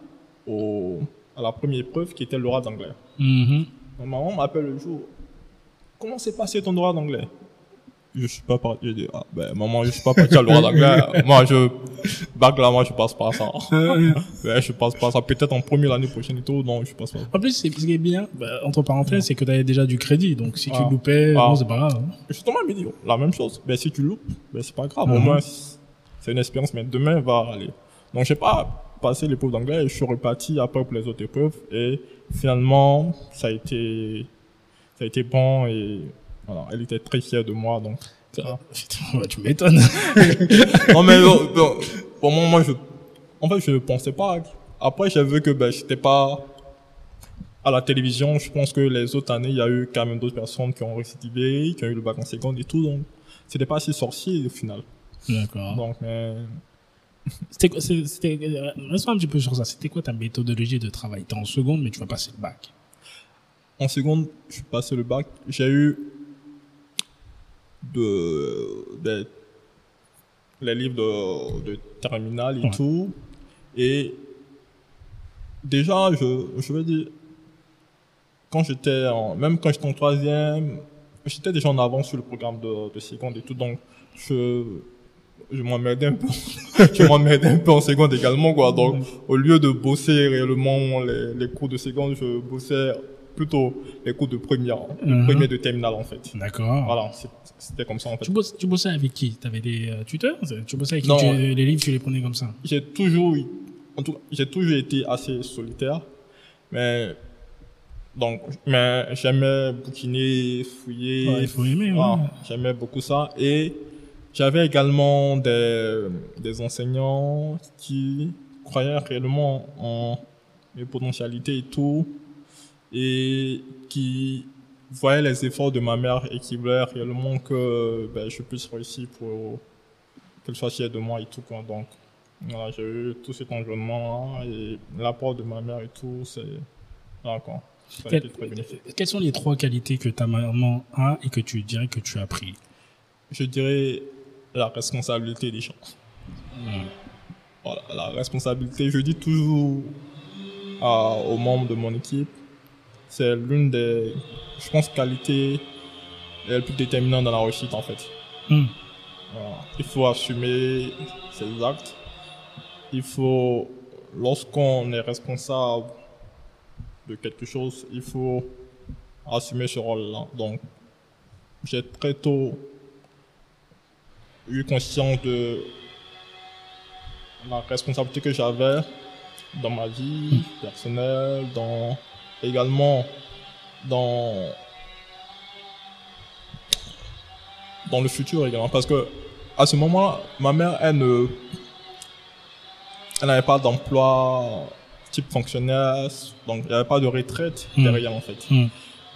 au, à la première épreuve qui était l'oral d'anglais. Mhm. Ma maman m'appelle le jour. Comment s'est passé ton droit d'anglais? Je suis pas parti. Je dis, ah, ben, maman, je suis pas parti à l'oral d'anglais. moi, je, bac là, moi, je passe pas ça. ouais, je passe pas ça. Peut-être en premier l'année prochaine et tout. Non, je passe pas. En plus, c'est- ce qui est bien, bah, entre parenthèses, c'est que tu avais déjà du crédit. Donc, si tu Ah. loupais, Ah. bon, c'est pas grave. hein. Justement, dit, oh, la même chose. Ben, si tu loupes, ben, c'est pas grave. Au Mhm. moins, c'est une expérience, mais demain va aller. Donc, j'ai pas passé l'épreuve d'anglais et je suis reparti après pour les autres épreuves. Et finalement, ça a été, ça a été bon et voilà, elle était très fière de moi. Donc. Putain, tu m'étonnes. non, mais non, non, pour moi, moi, je, en fait, je ne pensais pas. Après, j'ai vu que ben, j'étais pas à la télévision. Je pense que les autres années, il y a eu quand même d'autres personnes qui ont récidivé, qui ont eu le bac en seconde et tout. Donc, c'était pas si sorcier au final. D'accord. Donc, mais, C'était c'était, euh, reste un petit peu sur ça. C'était quoi ta méthodologie de travail? T'es en seconde, mais tu vas passer le bac. en seconde, je suis passé le bac. J'ai eu de, des- les livres de, de terminale et Ouais. tout. Et déjà, je, je veux dire, quand j'étais en, même quand j'étais en troisième, j'étais déjà en avance sur le programme de, de seconde et tout. Donc, je, je m'emmerdais un peu. je m'emmerdais un peu en seconde également, quoi. Donc, au lieu de bosser réellement les, les cours de seconde, je bossais plutôt les cours de première, de Mhm. première de terminale, en fait. D'accord. Voilà, c'était comme ça, en fait. Tu, tu bossais avec qui? T'avais des euh, tuteurs? Tu bossais avec qui? Non. Tu- Les livres, tu les prenais comme ça? J'ai toujours, en tout j'ai toujours été assez solitaire, mais donc, mais j'aimais bouquiner, fouiller. Ouais, il faut aimer, ouais. J'aimais beaucoup ça et j'avais également des, des enseignants qui croyaient réellement en mes potentialités et tout et qui voyaient les efforts de ma mère et qui voulaient réellement que ben, je puisse réussir pour qu'elle soit fière de moi et tout quoi. Donc voilà, j'ai eu tout cet environnement et l'apport de ma mère et tout, c'est voilà quoi. Ça très. Quelles sont les trois qualités que ta maman a et que tu dirais que tu as appris Je dirais la responsabilité des gens. Hmm. Voilà, la responsabilité, je dis toujours à- aux membres de mon équipe, c'est l'une des, je pense, qualités les plus déterminantes dans la réussite en fait. Hmm. Voilà. Il faut assumer ses actes. Il faut, lorsqu'on est responsable de quelque chose, il faut assumer ce rôle-là. Donc, j'ai très tôt eu conscience de la responsabilité que j'avais dans ma vie personnelle, dans également dans dans le futur également parce que à ce moment-là, ma mère elle ne elle n'avait pas d'emploi type fonctionnaire, donc il n'y avait pas de retraite Hmm. derrière en fait. Hmm.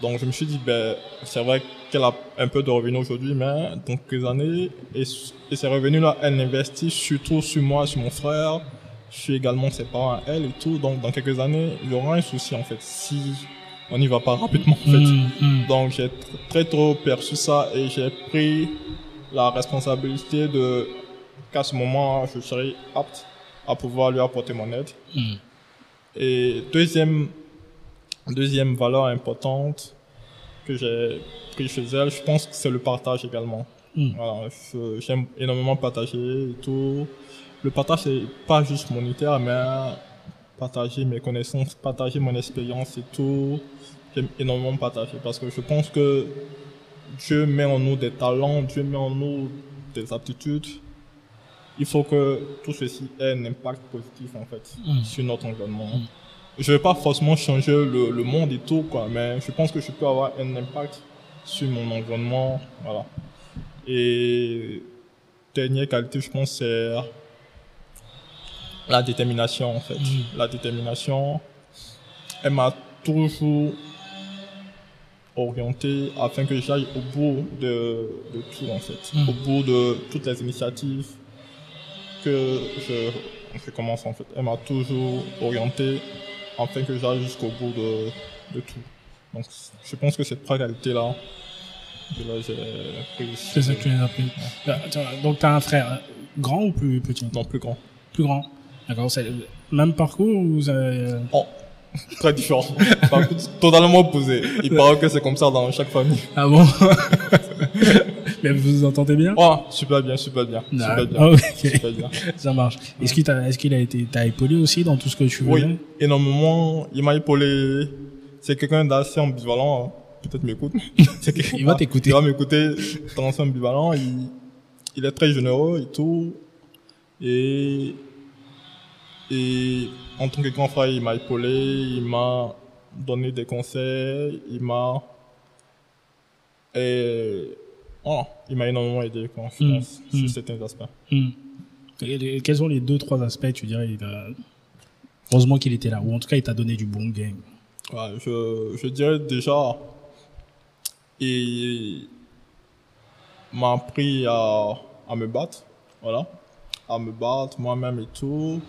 Donc je me suis dit, ben, c'est vrai qu'elle a un peu de revenus aujourd'hui, mais dans quelques années, et, et ces revenus-là, elle investit surtout sur moi, sur mon frère, sur également ses parents à elle et tout. Donc dans quelques années, il y aura un souci en fait, si on n'y va pas rapidement en fait. Hmm, hmm. Donc j'ai tr- très tôt perçu ça et j'ai pris la responsabilité de qu'à ce moment, je serai apte à pouvoir lui apporter mon aide. Hmm. Et deuxième, deuxième valeur importante que j'ai pris chez elle, je pense que c'est le partage également. Voilà, je- j'aime énormément partager et tout. Le partage, c'est pas juste monétaire, mais partager mes connaissances, partager mon expérience et tout. J'aime énormément partager parce que je pense que Dieu met en nous des talents, Dieu met en nous des aptitudes. Il faut que tout ceci ait un impact positif en fait Mm. sur notre environnement. Je vais pas forcément changer le, le monde et tout quoi, mais je pense que je peux avoir un impact sur mon environnement, voilà. Et dernière qualité, je pense, c'est la détermination en fait. Mm. La détermination, elle m'a toujours orienté afin que j'aille au bout de, de tout en fait, Mm. au bout de toutes les initiatives que je, je commence en fait. Elle m'a toujours orienté afin que j'aille jusqu'au bout de, de tout. Donc je pense que cette qualité-là, que là j'ai prise. C'est ça que tu as appris. Euh, attends, Donc, tu as un frère euh, grand ou plus petit? Non, plus grand. Plus grand. D'accord, c'est même parcours ou vous avez... euh, Oh, très différent. Totalement opposé. Il paraît que c'est comme ça dans chaque famille. Ah bon Mais vous vous entendez bien? Oh, super bien, super bien. Super bien. Ah, ok, Super bien. ça marche. Est-ce qu'il t'a, est-ce qu'il a été, t'as épaulé aussi dans tout ce que tu Oui, voulais énormément. Il m'a épaulé. C'est quelqu'un d'assez ambivalent. hein. Peut-être m'écoute. Il va t'écouter. Il va m'écouter. Assez ambivalent. Il, il est très généreux et tout. Et, et en tant que grand frère, il m'a épaulé. Il m'a donné des conseils. Il m'a, et, voilà. il m'a énormément aidé, quoi, je Mm, pense, mm. sur certains aspects. Hmm. Et Quels sont les deux, trois aspects, tu dirais il Heureusement qu'il était là, ou en tout cas, il t'a donné du bon game. Ouais, je, je dirais déjà, il m'a appris à, à me battre, voilà, à me battre moi-même et tout.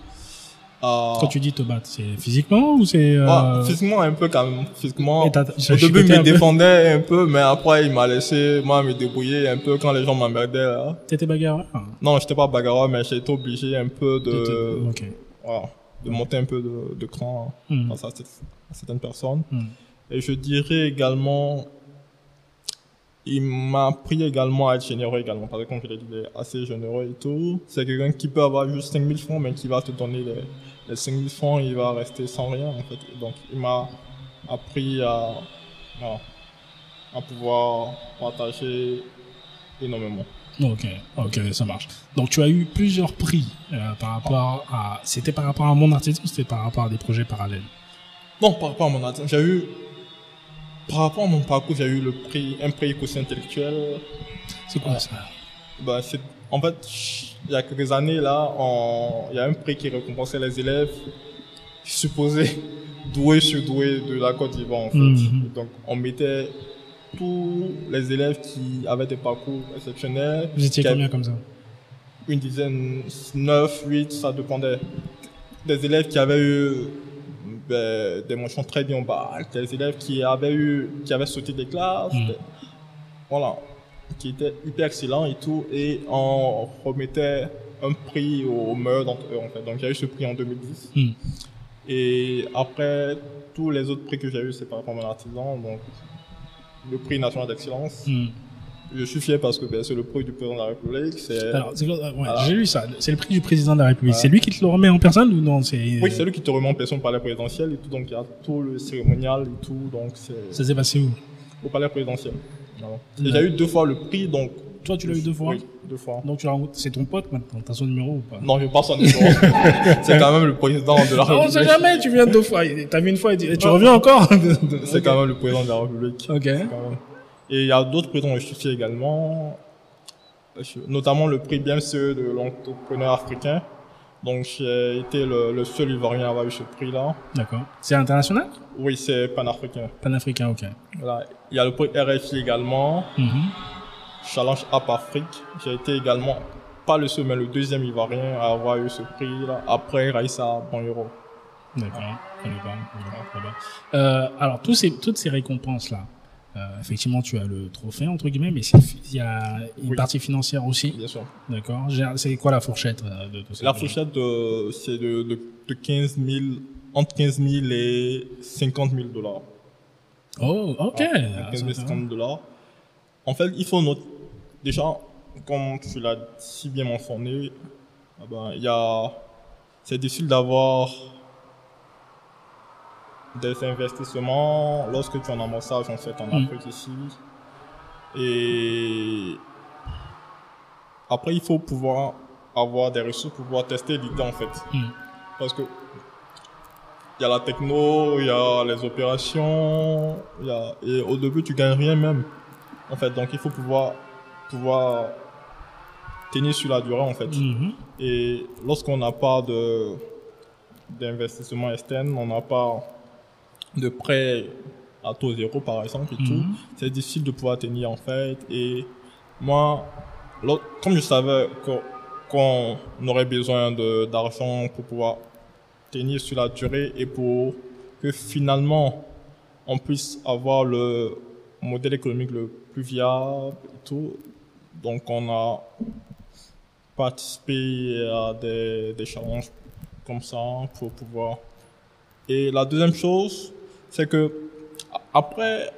À- Quand tu dis te battre, c'est physiquement ou c'est... euh, Ouais, physiquement un peu quand même, physiquement. Au début, il me défendait un peu, mais après, il m'a laissé, moi, me débrouiller un peu quand les gens m'emmerdaient, là. T'étais bagarreur? Non, j'étais pas bagarreur, mais j'ai été obligé un peu de, voilà, de monter un peu de, de cran Hmm. face à, cette- à certaines personnes. Hmm. Et je dirais également, il m'a appris également à être généreux également. Parce que comme je l'ai dit, il est assez généreux et tout. C'est quelqu'un qui peut avoir juste 5000 francs, mais qui va te donner les, les 5000 francs, il va rester sans rien, en fait. Donc, il m'a appris à, à pouvoir partager énormément. Ok, ok, ça marche. Donc tu as eu plusieurs prix euh, par rapport à... C'était par rapport à mon artisan ou c'était par rapport à des projets parallèles? Non, par rapport à mon atteinte, j'ai eu, par rapport à mon parcours, j'ai eu le prix, un prix quotient intellectuel C'est quoi ça? Bah, en fait, il y a quelques années, là, on- il y a un prix qui récompensait les élèves supposés doués sur doués de la Côte d'Ivoire, en fait. Mhm. Donc, on mettait tous les élèves qui avaient des parcours exceptionnels. Vous étiez combien comme ça? Une dizaine, neuf, huit, ça dépendait. Des élèves qui avaient eu ben, des mentions très bien bac, des élèves qui avaient eu, qui avaient sauté des classes, Mhm. des- voilà, qui étaient hyper excellents et tout, et on remettait un prix au meilleur d'entre eux, en fait. Donc, j'ai eu ce prix en 2010. Hmm. Et après, tous les autres prix que j'ai eu, c'est par rapport à mon artisan, donc le prix national d'excellence. Hmm. Je suis fier parce que ben, c'est le prix du président de la République. C'est Alors, c'est quoi- ouais, Voilà. j'ai lu ça. C'est le prix du président de la République. Voilà. C'est lui qui te le remet en personne ou non c'est... Oui, c'est lui qui te remet en personne au palais présidentiel et tout, donc il y a tout le cérémonial et tout, donc c'est Ça s'est passé où? au palais présidentiel. Ouais. j'ai eu deux fois le prix, donc. Toi, tu l'as eu deux fois Oui, deux fois. Donc tu l'as rencontré- c'est ton pote maintenant, t'as son numéro ou pas? Non, je passe son numéro. c'est quand même le président de la Ah, On sait République. jamais, tu viens deux fois. T'as vu une fois et tu, reviens encore? C'est quand même le président de la République. Ok. même. Et il y a d'autres prix dont je suis fier également, Je- notamment le prix BMCE de l'entrepreneur africain. Donc j'ai été le, le seul Ivoirien à avoir eu ce prix-là. D'accord. C'est international? Oui, c'est panafricain. Panafricain, ok. Voilà. Il y a le prix RFI également. Mhm. Challenge App Afrique. J'ai été également, pas le seul, mais le deuxième Ivoirien à avoir eu ce prix-là, après Raissa Bonheur. D'accord. Euh, alors, tous ces, toutes ces récompenses-là, euh, effectivement, tu as le trophée, entre guillemets, mais il y a une Oui. partie financière aussi. Bien sûr. D'accord. C'est quoi la fourchette euh, de tout ça La fourchette, de- c'est de, de, de 15 000, entre 15 000 et 50 000 dollars. Oh, ok. Ah, Ah, 15 000 et ça, 50 000 dollars. En fait, il faut noter, déjà, comme tu l'as si bien mentionné, ah ben, il y a, c'est difficile d'avoir des investissements lorsque tu en amorçage, en fait, en Mm. Afrique ici. Et après, il faut pouvoir avoir des ressources pour pouvoir tester l'idée, en fait. Mm. Parce que il y a la techno, il y a les opérations, y a, et au début, tu gagnes rien même. En fait, donc il faut pouvoir, pouvoir tenir sur la durée, en fait. Mhm. Et lorsqu'on n'a pas de, d'investissement externe, on n'a pas de prêt à taux zéro, par exemple, et Mhm. tout. C'est difficile de pouvoir tenir, en fait. Et moi, comme je savais qu'on aurait besoin d'argent pour pouvoir tenir sur la durée et pour que finalement on puisse avoir le modèle économique le plus viable et tout. Donc on a participé à des, des challenges comme ça pour pouvoir. Et la deuxième chose, c'est que après,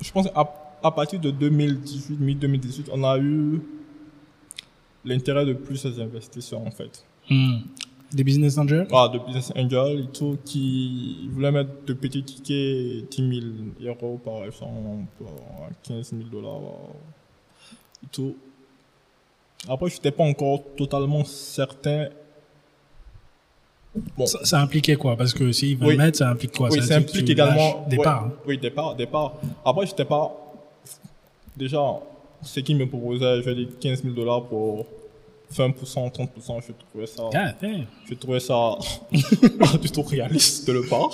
je pense à, à partir de 2018, mi-2018, on a eu l'intérêt de plusieurs investisseurs en fait. Hmm. Des business angels? Ah, de business angel et tout, qui voulaient mettre de petits tickets, 10 000 euros par exemple, euh, 15 000 dollars et tout. Après, je n'étais pas encore totalement certain. Bon, ça, ça impliquait quoi? Parce que s'ils veulent Oui. mettre, ça implique quoi? Oui, ça ça implique également. Des parts. hein? Oui, départ, départ. Après, j'étais pas. Déjà, ce qui me proposait, je dire 15 000 dollars pour 20%, 30%, je trouvais ça. Ah. Je trouvais ça pas du tout réaliste de le part.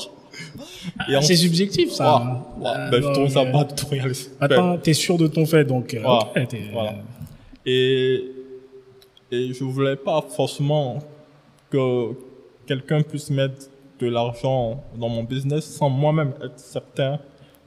C'est subjectif, ça. Ouais, ouais, ben, je trouve ça euh, pas du tout réaliste. Maintenant, t'es sûr de ton fait, donc. euh, Voilà, voilà. Et, et je voulais pas forcément que quelqu'un puisse mettre de l'argent dans mon business sans moi-même être certain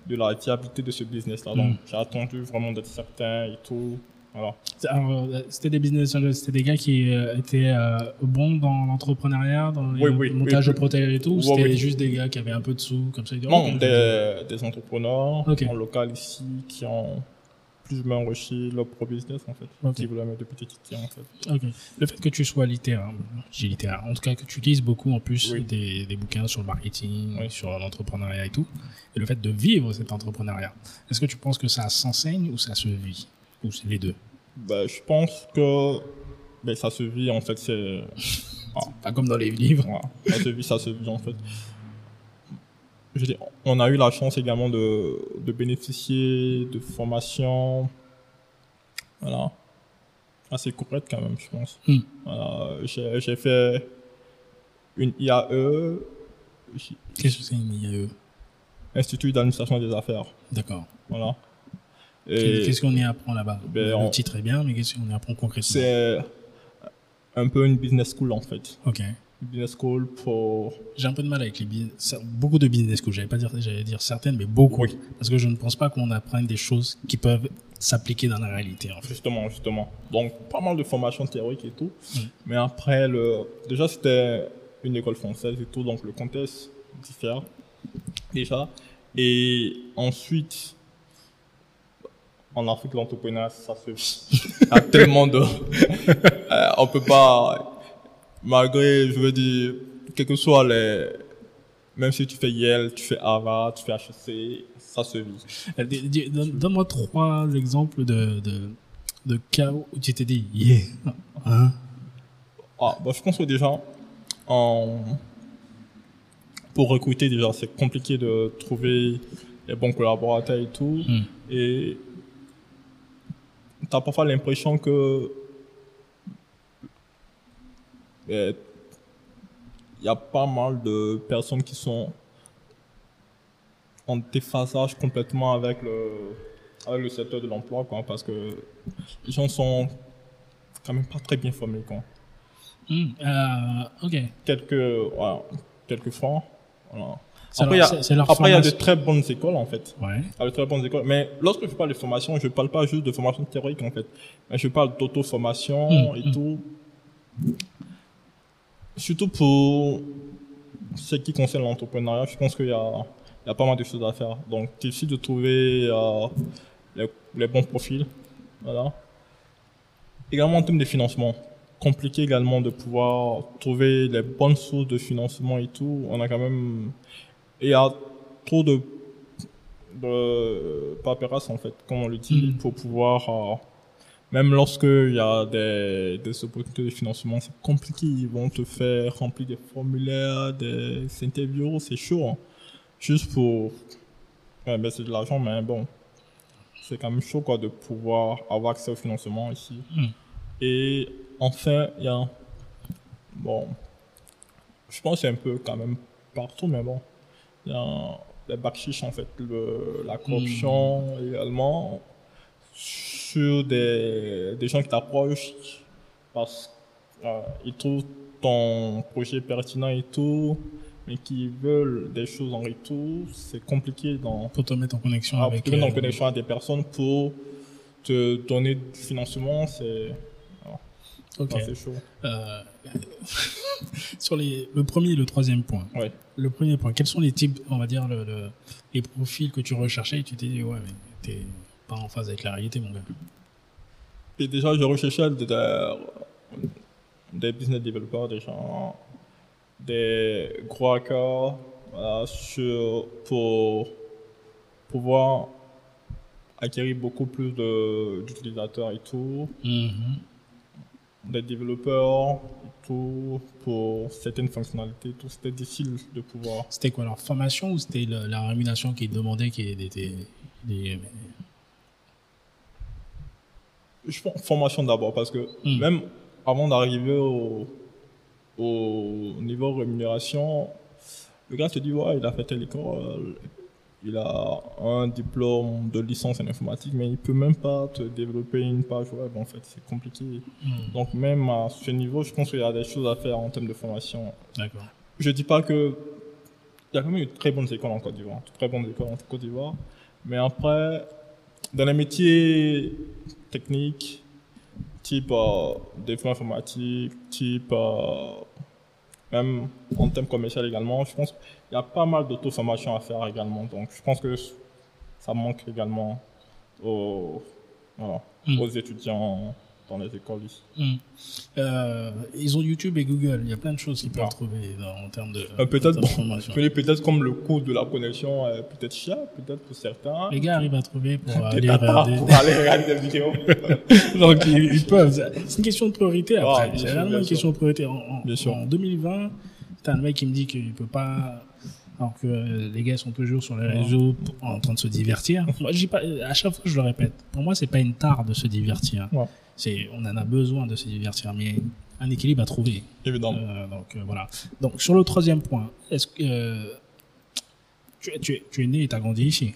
de la viabilité de ce business-là. Donc, Mm. j'ai attendu vraiment d'être certain et tout. Voilà. Alors, euh, c'était des business angels, c'était des gars qui euh, étaient euh, bons dans l'entrepreneuriat, dans le oui, montage oui, de protéines et tout. ou c'était juste des gars qui avaient un peu de sous, comme ça. ils disaient, Non, des, des entrepreneurs Ok. en local ici qui ont plus enrichi leur propre business, en fait. Ok. Qui voulaient mettre de petits tickets, en fait. Le fait que tu sois littéraire, j'ai littéraire, en tout cas que tu lises beaucoup en plus Oui. des, des bouquins sur le marketing, Oui. sur l'entrepreneuriat et tout, et le fait de vivre cet entrepreneuriat, est-ce que tu penses que ça s'enseigne ou ça se vit? Ou c'est les deux? Ben, je pense que ben, ça se vit, en fait. C'est Pas comme dans les livres. Ça se vit, ça se vit en fait. On a eu la chance également de, de bénéficier de formations, voilà, assez correctes quand même, je pense. Hmm. Voilà, j'ai fait une IAE, Qu'est-ce que c'est une IAE Institut d'administration des affaires, D'accord. voilà. Qu'est-ce qu'on y apprend là-bas? Ben, Le on- titre est bien, mais qu'est-ce qu'on y apprend concrètement? C'est un peu une business school en fait. Ok. Business school pour J'ai un peu de mal avec les business, beaucoup de business que j'allais pas dire, j'allais dire certaines, mais beaucoup. Oui. Parce que je ne pense pas qu'on apprenne des choses qui peuvent s'appliquer dans la réalité, en fait. Justement, justement. Donc, pas mal de formations théoriques et tout. Mais après, le... déjà, c'était une école française et tout, donc le contexte diffère déjà. Et ensuite, en Afrique, l'entrepreneuriat, ça se. Il y a tellement de... Euh, on peut pas... Malgré, je veux dire, quel que soit les... Même si tu fais Yale, tu fais Harvard, tu fais HEC, ça se vit. Euh, Donne-moi trois exemples de, de, de cas où tu t'es dit, yeah, hein? Ah, bah, je pense que déjà, en... pour recruter, déjà, c'est compliqué de trouver les bons collaborateurs et tout. Hmm. Et tu as parfois l'impression que il y a pas mal de personnes qui sont en déphasage complètement avec le, avec le secteur de l'emploi, quoi, parce que les gens sont quand même pas très bien formés, quoi Hmm, euh, ok. quelques, voilà, quelques francs. Voilà. Après, il y a, après, il y a de très bonnes écoles, en fait. Ouais. Il y a de très bonnes écoles. Mais lorsque je parle de formation, je parle pas juste de formation théorique, en fait. Mais je parle d'auto-formation Mm, et mm. tout. Surtout pour ce qui concerne l'entrepreneuriat, je pense qu'il y a, il y a pas mal de choses à faire. Donc, c'est difficile de trouver euh, les, les bons profils. Voilà. Également en termes de financement. Compliqué également de pouvoir trouver les bonnes sources de financement et tout. On a quand même. Il y a trop de, de paperasse, en fait, comme on le dit, Mhm. pour pouvoir. euh, même lorsqu'il y a des, des opportunités de financement, c'est compliqué. Ils vont te faire remplir des formulaires, des interviews, c'est chaud. hein. Juste pour. Ouais, ben, c'est de l'argent, mais bon. C'est quand même chaud quoi, de pouvoir avoir accès au financement ici. Mhm. Et enfin, il y a. Bon. Je pense que c'est un peu quand même partout, mais bon. Il y a les bakchiches, en fait, le, la corruption également, sur des, des gens qui t'approchent parce qu'ils trouvent ton projet pertinent et tout, mais qui veulent des choses en retour, c'est compliqué dans, Pour te mettre en connexion ah, avec. te mettre en euh, connexion à des personnes pour te donner du financement, c'est Ok. ah, c'est chaud. Euh, sur les, le premier et le troisième point. Ouais. Le premier point, quels sont les types, on va dire, le, le- les profils que tu recherchais et tu t'es dit, ouais, mais t'es pas en phase avec la réalité, mon gars. Et déjà, je recherchais des, des business développeurs, des gens, des gros hackers, voilà, sur, pour pouvoir acquérir beaucoup plus d'utilisateurs et tout, Mhm. des développeurs et tout, pour certaines fonctionnalités, tout. C'était difficile de pouvoir. C'était quoi leur formation ou c'était la rémunération qu'ils demandaient qui était des, Je pense formation d'abord, parce que Mm. même avant d'arriver au, au niveau rémunération, le gars te dit, ouais, il a fait telle école, il a un diplôme de licence en informatique, mais il peut même pas te développer une page web, en fait, c'est compliqué. Hmm, Donc même à ce niveau, je pense qu'il y a des choses à faire en termes de formation. D'accord. Je dis pas que il y a quand même une très bonnes écoles en Côte d'Ivoire, de très bonnes écoles en Côte d'Ivoire, mais après, dans les métiers techniques, type euh, développement informatique, type euh, même en termes commerciaux également, je pense qu'il y a pas mal d'auto-formation à faire également. Donc je pense que ça manque également aux, voilà, Mm. aux étudiants dans les écoles ici. Euh, ils ont YouTube et Google. Il y a plein de choses qu'ils peuvent Ah. trouver dans- en termes de. Euh, peut-être bon, peut-être comme le coût de la connexion est peut-être cher, peut-être pour certains. Les gars arrivent à trouver pour aller regarder. pour aller regarder des vidéos. Donc ils, ils peuvent. C'est une question de priorité après. Ah, c'est bien une sûr. question de priorité. En, en- Bien sûr. en 2020, t'as un mec qui me dit qu'il peut pas. Alors que les gars sont toujours sur les réseaux en train de se divertir. Moi, pas, à chaque fois, je le répète. Pour moi, c'est pas une tare de se divertir. Ouais. C'est, on en a besoin de se divertir, mais un équilibre à trouver. Évidemment. Euh, donc euh, voilà. Donc sur le troisième point, est-ce que euh, tu, es- tu, es, tu es né et t'as grandi ici?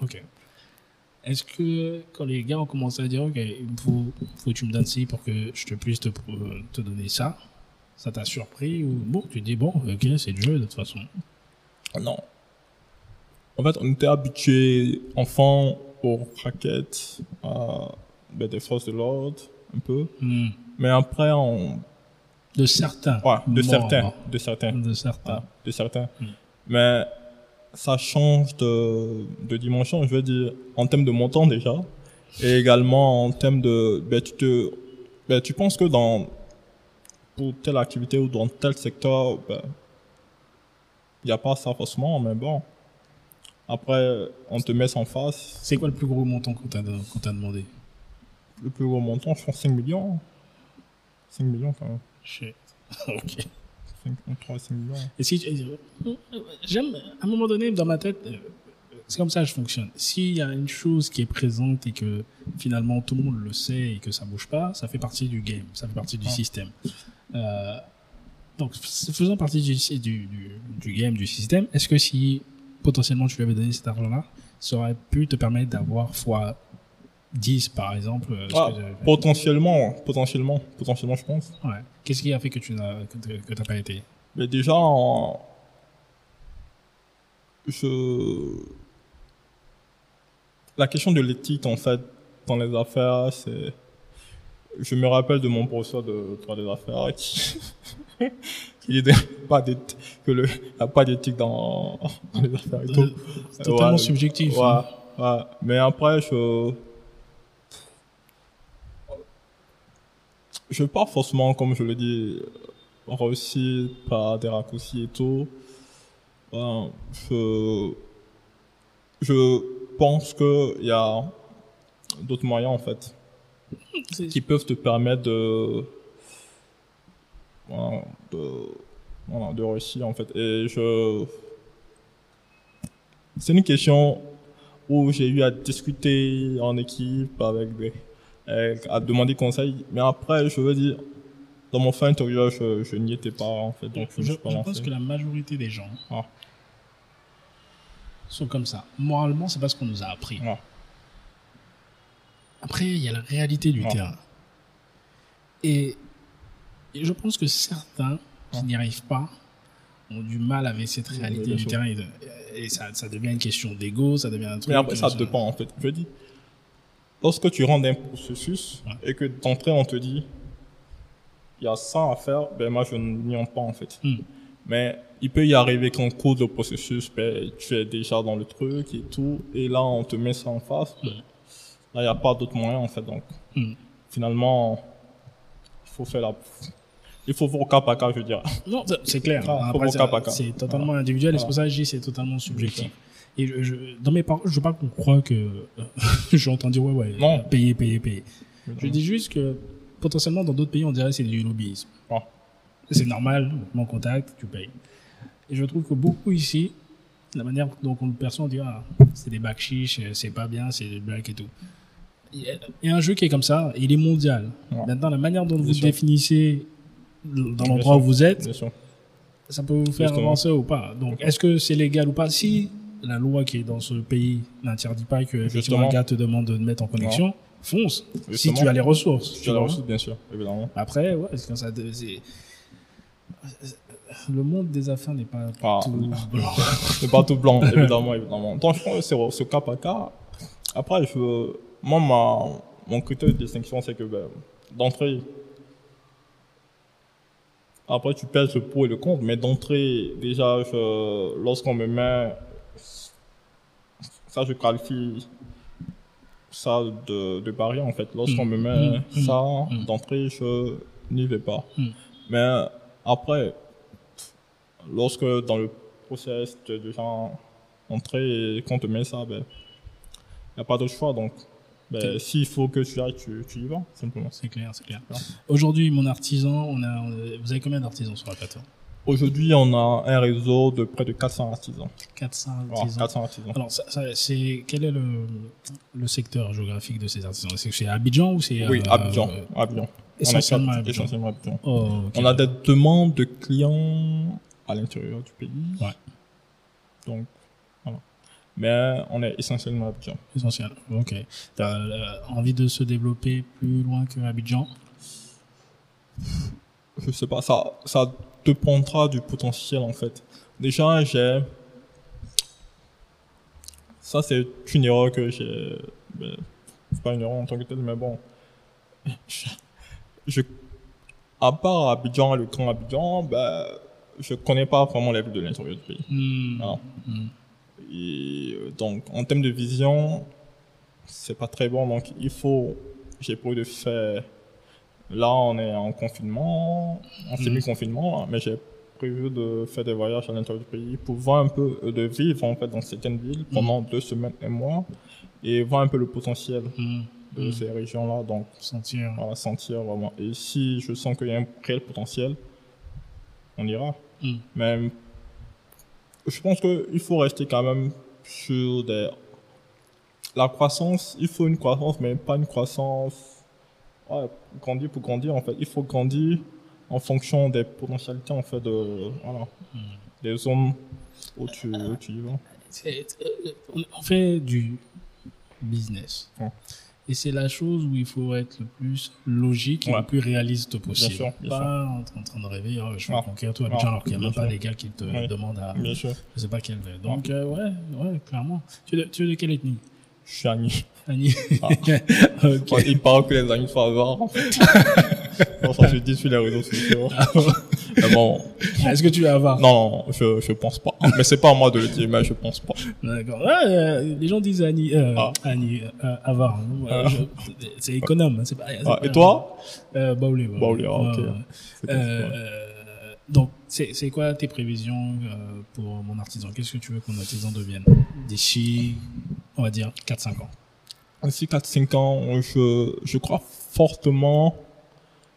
Ok. Est-ce que quand les gars ont commencé à dire ok, il faut, faut que tu me donnes ci pour que je te puisse te, te donner ça, ça t'a surpris ou bon tu te dis bon ok c'est le jeu de toute façon. Non. En fait, on était habitué, enfant, aux raquettes, à, ben, des forces de l'ordre, un peu. Hmm. Mais après, on, De certains. ouais, de certains, de certains, De certains. ouais, de certains. Mm. Mais ça change de, de dimension, je veux dire, en termes de montant déjà, et également en termes de, ben, tu te, ben, tu penses que dans, pour telle activité ou dans tel secteur, ben, il n'y a pas ça forcément, mais bon. Après, on te met en face. C'est quoi le plus gros montant qu'on t'a qu'on t'a demandé? Le plus gros montant, je pense 5 millions. 5 millions quand même. Shit. Ok. 5, 3, 5 millions. Et si tu- j'aime à un moment donné dans ma tête, euh, c'est comme ça que je fonctionne. S'il y a une chose qui est présente et que finalement tout le monde le sait et que ça bouge pas, ça fait partie du game, ça fait partie du système. Euh, donc faisant partie du, du, du, du game, du système, est-ce que si potentiellement tu lui avais donné cet argent-là, ça aurait pu te permettre d'avoir fois 10 par exemple euh, Ah, que potentiellement, potentiellement, potentiellement, je pense. Ouais. Qu'est-ce qui a fait que tu n'as que que pas été? Mais déjà, en- je... la question de l'éthique, en fait, dans les affaires, c'est... Je me rappelle de mon professeur de droit des affaires qui, qui disait pas que le, a pas d'éthique dans, dans les affaires et tout. C'est totalement Ouais, subjectif. Ouais, hein. ouais. Mais après, je. Je pars forcément, comme je le dis, réussir par des raccourcis et tout. Ouais, je. Je pense qu'il y a d'autres moyens, en fait, qui peuvent te permettre de. voilà, de, voilà, de réussir, en fait. Et je. C'est une question où j'ai eu à discuter en équipe avec des, à demander conseil. Mais après, je veux dire, dans mon fin intérieur, je, je n'y étais pas, en fait. Donc, je, je, pense que la majorité des gens Ah. sont comme ça. Moralement, c'est pas ce qu'on nous a appris. Ouais. Après, il y a la réalité du Ouais. terrain. Et, et je pense que certains qui n'y arrivent pas ont du mal avec cette réalité du terrain. Et, de- et ça, ça devient une question d'ego, ça devient un truc. Mais après, ça euh, dépend, en fait. Je dis, lorsque tu rentres un processus Ouais. et que d'entrée, on te dit, il y a ça à faire, ben moi, je n'y entre pas, en fait. Hmm. Mais il peut y arriver qu'en cours de processus, ben, tu es déjà dans le truc et tout, et là, on te met ça en face. ben, là, il n'y a pas d'autre moyen, en fait. Donc, Hmm. finalement, il faut faire la... Il faut voir au cas par cas, je dire. Non, c'est clair. Ah, c'est totalement individuel et c'est pour ça que je dis c'est totalement subjectif. Et je, je- dans mes paroles, je veux pas qu'on croit que euh, je entends dire ouais ouais Non. payer payer payer. Je dis juste que potentiellement dans d'autres pays on dirait que c'est du lobbyisme. Ah. C'est normal, mon contact, tu payes. Et je trouve que beaucoup ici, la manière dont on le perçoit, on dit ah, c'est des bacs chiches, c'est pas bien, c'est des blagues et tout. Il y a- un jeu qui est comme ça, et il est mondial. Ouais. Maintenant, la manière dont vous sûr. définissez dans Bien l'endroit où vous êtes, Bien ça peut vous faire Justement. avancer ou pas. Donc, est-ce que c'est légal ou pas? Si la loi qui est dans ce pays n'interdit pas que effectivement, un gars te demande de te mettre en connexion, fonce. Si tu as les ressources. Tu tu as la vois. ressource, bien sûr, évidemment. Après, ouais, quand ça. Le monde des affaires n'est pas Ah. tout blanc. C'est pas tout blanc, évidemment, évidemment. Donc, je pense que c'est cas par cas. Après, je, moi, ma, mon critère de distinction, c'est que, ben, d'entrée, après, tu pèses le pour et le contre, mais d'entrée, déjà, lorsqu'on me met, ça, je qualifie ça de, de barrière, en fait. Lorsqu'on me met Mm. ça, Mm. d'entrée, je n'y vais pas. Mm. Mais après, lorsque dans le process, tu es déjà entré et qu'on te met ça, ben, il n'y a pas d'autre choix. Donc, ben, s'il faut que tu ailles, tu, tu y vas, simplement. C'est clair, c'est clair. Aujourd'hui, mon artisan, on a, on- vous avez combien d'artisans sur la plateforme? Aujourd'hui, on a un réseau de près de 400 artisans. 400 Voilà, artisans. 400 artisans. Alors, ça, ça- c'est quel est le, le secteur géographique de ces artisans? C'est c'est Abidjan ou c'est oui, euh, Abidjan. euh, Abidjan. essentiellement on a Abidjan. essentiellement Abidjan. Oh. On a des demandes de clients à l'intérieur du pays. Ouais. Donc, voilà. Mais on est essentiellement Abidjan. Essentiel. Ok. T'as euh, envie de se développer plus loin que Abidjan? Je sais pas, ça, ça dépendra du potentiel en fait. Déjà, j'ai. Ça, c'est une erreur que j'ai. C'est pas une erreur en tant que telle, mais bon. Je. je- à part Abidjan, le grand Abidjan, ben, je connais pas vraiment les villes de l'intérieur du pays. Hmm. Voilà. Hmm. Et euh, donc, en termes de vision, c'est pas très bon. Donc, il faut. J'ai prévu de faire. Là, on est en confinement, en Mhm. semi-confinement, mais j'ai prévu de faire des voyages à l'intérieur du pays pour voir un peu, euh, de vivre en fait dans certaines villes pendant deux semaines, un mois, et voir un peu le potentiel Hmm. de ces régions-là. Donc, Sentir. va sentir vraiment. Et si je sens qu'il y a un réel potentiel, on ira. Mais je pense qu'il faut rester quand même sur des... La croissance, il faut une croissance, mais pas une croissance... Ouais, grandir pour grandir, en fait. Il faut grandir en fonction des potentialités, en fait, de... Voilà. Hmm. Des zones où tu, où tu y vas. C'est- euh, on- fait du business. Ouais. Et c'est la chose où il faut être le plus logique et Ouais. le plus réaliste possible. sûr, bien pas en, en train de rêver, oh, je vais Ouais. conquérir tout Abidjan alors qu'il n'y a bien même pas sûr. des gars qui te Ouais. demandent à Bien sûr. je sais pas quelle. Donc, euh, ouais, ouais, clairement. Tu es de, tu es de quelle ethnie? Je suis Annie. Annie Ah. Il paraît que les amis sont avares, en fait. Bon, ça se dit sur les réseaux sociaux. Mais bon, Est-ce que tu es avare? Non, non, je, je pense pas. Mais c'est pas à moi de le dire, mais je pense pas. D'accord. Ouais, euh, les gens disent Annie, euh, Ah. Annie, euh, avare. hein. Ah. C'est économe. hein, pas, Ah, pas- et toi? euh, Baoulé. Baoulé. Ah, ok. Ouais, donc, c'est c'est quoi tes prévisions euh, pour mon artisan? Qu'est-ce que tu veux que mon artisan devienne? D'ici, on va dire, 4-5 ans. D'ici 4-5 ans, je, je crois fortement,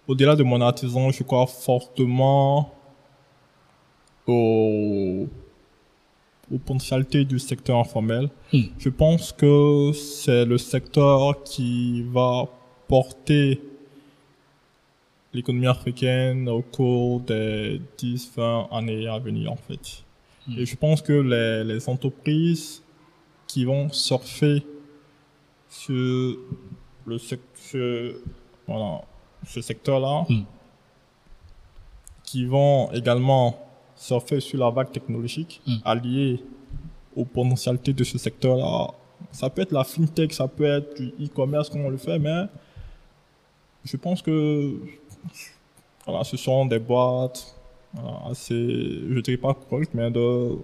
au-delà de mon artisan, je crois fortement au, aux potentialités du secteur informel. Hmm. Je pense que c'est le secteur qui va porter l'économie africaine au cours des 10-20 années à venir, en fait. Et je pense que les, les entreprises qui vont surfer sur le secteur, voilà, ce secteur-là, Mm. qui vont également surfer sur la vague technologique Mm. alliée aux potentialités de ce secteur-là. Ça peut être la fintech, ça peut être du e-commerce comme on le fait, mais je pense que voilà, ce sont des boîtes voilà, assez, je dirais pas correctes, mais de,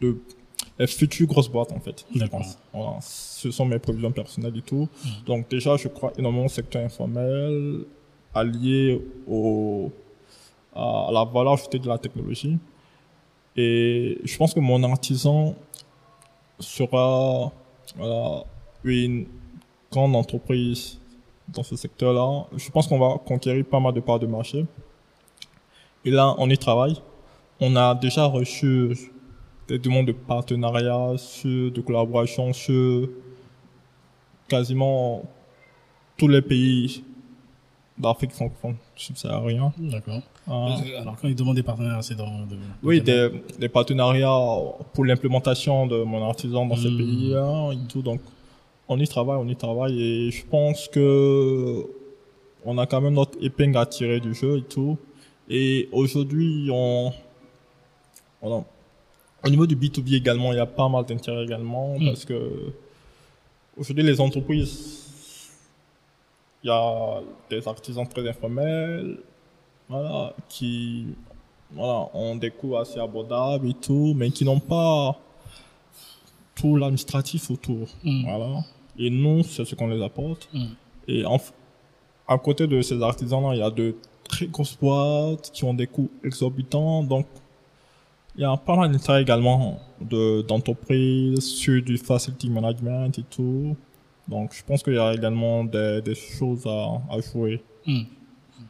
de les futures grosses boîtes en fait. je pense. Voilà, ce sont mes prévisions personnelles et tout. Donc déjà, je crois énormément au secteur informel allié au, à la valeur ajoutée de la technologie. Et je pense que mon artisan sera voilà, une grande entreprise dans ce secteur-là. Je pense qu'on va conquérir pas mal de parts de marché. Et là, on y travaille. On a déjà reçu des demandes de partenariat, de collaboration sur quasiment tous les pays d'Afrique francophone subsaharienne. D'accord. Ah. Alors, quand ils demandent des partenaires, c'est dans. de- Oui, de- des, des partenariats pour l'implémentation de mon artisan dans ces Mm. pays-là et tout. Donc, on y travaille, on y travaille et je pense que on a quand même notre épingle à tirer du jeu et tout. Et aujourd'hui, on, on a- au niveau du B2B également, il y a pas mal d'intérêt également Mm. parce que aujourd'hui, les entreprises, il y a des artisans très informels, voilà, qui voilà, ont des coûts assez abordables et tout, mais qui n'ont pas tout l'administratif autour. Mm. Voilà. Et nous, c'est ce qu'on les apporte. Mm. Et en, à côté de ces artisans-là, il y a de très grosses boîtes qui ont des coûts exorbitants. Donc, il y a pas mal d'intérêt également de, d'entreprises sur du facility management et tout. Donc, je pense qu'il y a également des, des choses à, à jouer Mm.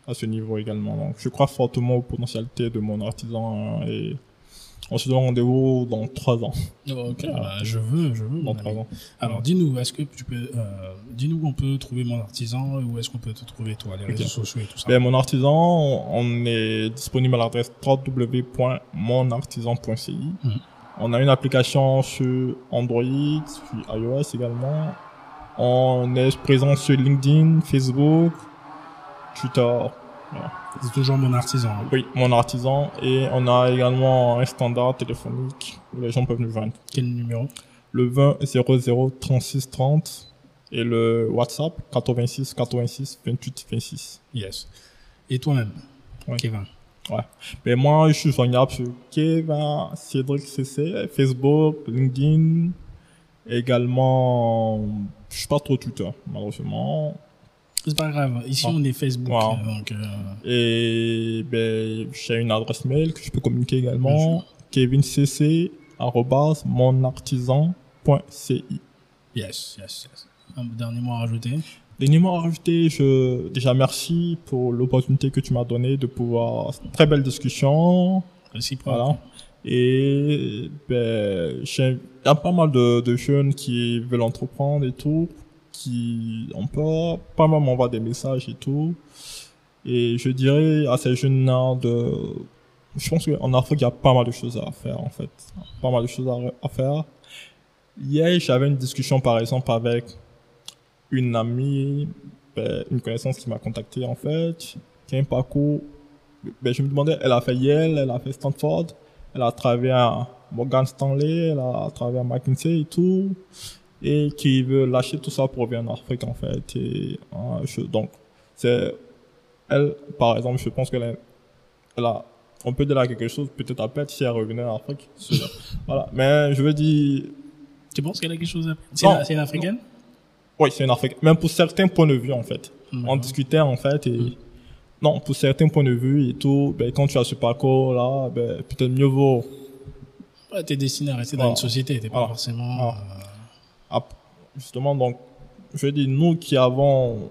à ce niveau également. Donc, je crois fortement aux potentialités de mon artisan et on se donne rendez-vous dans trois ans. Oh, Ok, bah, je veux, je veux. Dans trois ans. Alors, dis-nous, est-ce que tu peux, euh, dis-nous où on peut trouver mon artisan et où est-ce qu'on peut te trouver toi, les réseaux sociaux et tout ça. Ben, mon artisan, on est disponible à l'adresse www.monartisan.ci. Mhm. On a une application sur Android, sur iOS également. On est présent sur LinkedIn, Facebook, Twitter. Voilà. C'est toujours mon artisan. hein. Oui, mon artisan. Et on a également un standard téléphonique où les gens peuvent nous joindre. Quel numéro? Le 20 00 36 30 et le WhatsApp 86 86 28 26. Yes. Et toi-même, Ouais. Kevin? Mais moi, je suis joignable sur Kevin, Cédric CC, Facebook, LinkedIn, également, je suis pas trop Twitter, malheureusement. C'est pas grave. Ici, on est Facebook. Wow. euh, Donc, euh, Et ben, j'ai une adresse mail que je peux communiquer également, kevincc arobase monartisan.ci. yes, yes, yes. Un dernier mot à rajouter? Dernier mot à rajouter, je, déjà merci pour l'opportunité que tu m'as donnée de pouvoir, très belle discussion, Réciproque. Voilà. Et ben, j'ai- il y a pas mal de, de jeunes qui veulent entreprendre et tout, qui ont peur, pas mal m'envoient des messages et tout. Et je dirais à ces jeunes-là de, je pense qu'en Afrique, il y a pas mal de choses à faire, en fait. Pas mal de choses à faire. Hier, j'avais une discussion, par exemple, avec une amie, ben, une connaissance qui m'a contacté, en fait, qui a un parcours ben, je me demandais, elle a fait Yale, elle a fait Stanford, elle a travaillé à Morgan Stanley, elle a travaillé à McKinsey et tout, et qui veut lâcher tout ça pour venir en Afrique, en fait. Et, hein, je- donc, c'est, elle, par exemple, je pense qu'elle a, on peut dire là quelque chose, peut-être à perdre si elle revenait en Afrique. Voilà. Mais je veux dire, Tu penses qu'elle a quelque chose à une- c'est une africaine? Oui, c'est une Afrique. Même pour certains points de vue, en fait. On D'accord. discutait en fait et non pour certains points de vue et tout ben quand tu as ce parcours là ben peut-être mieux vaut Ouais, t'es destiné à rester dans Ah. une société, t'es pas Ah. forcément. Ah. euh, justement donc je veux dire nous qui avons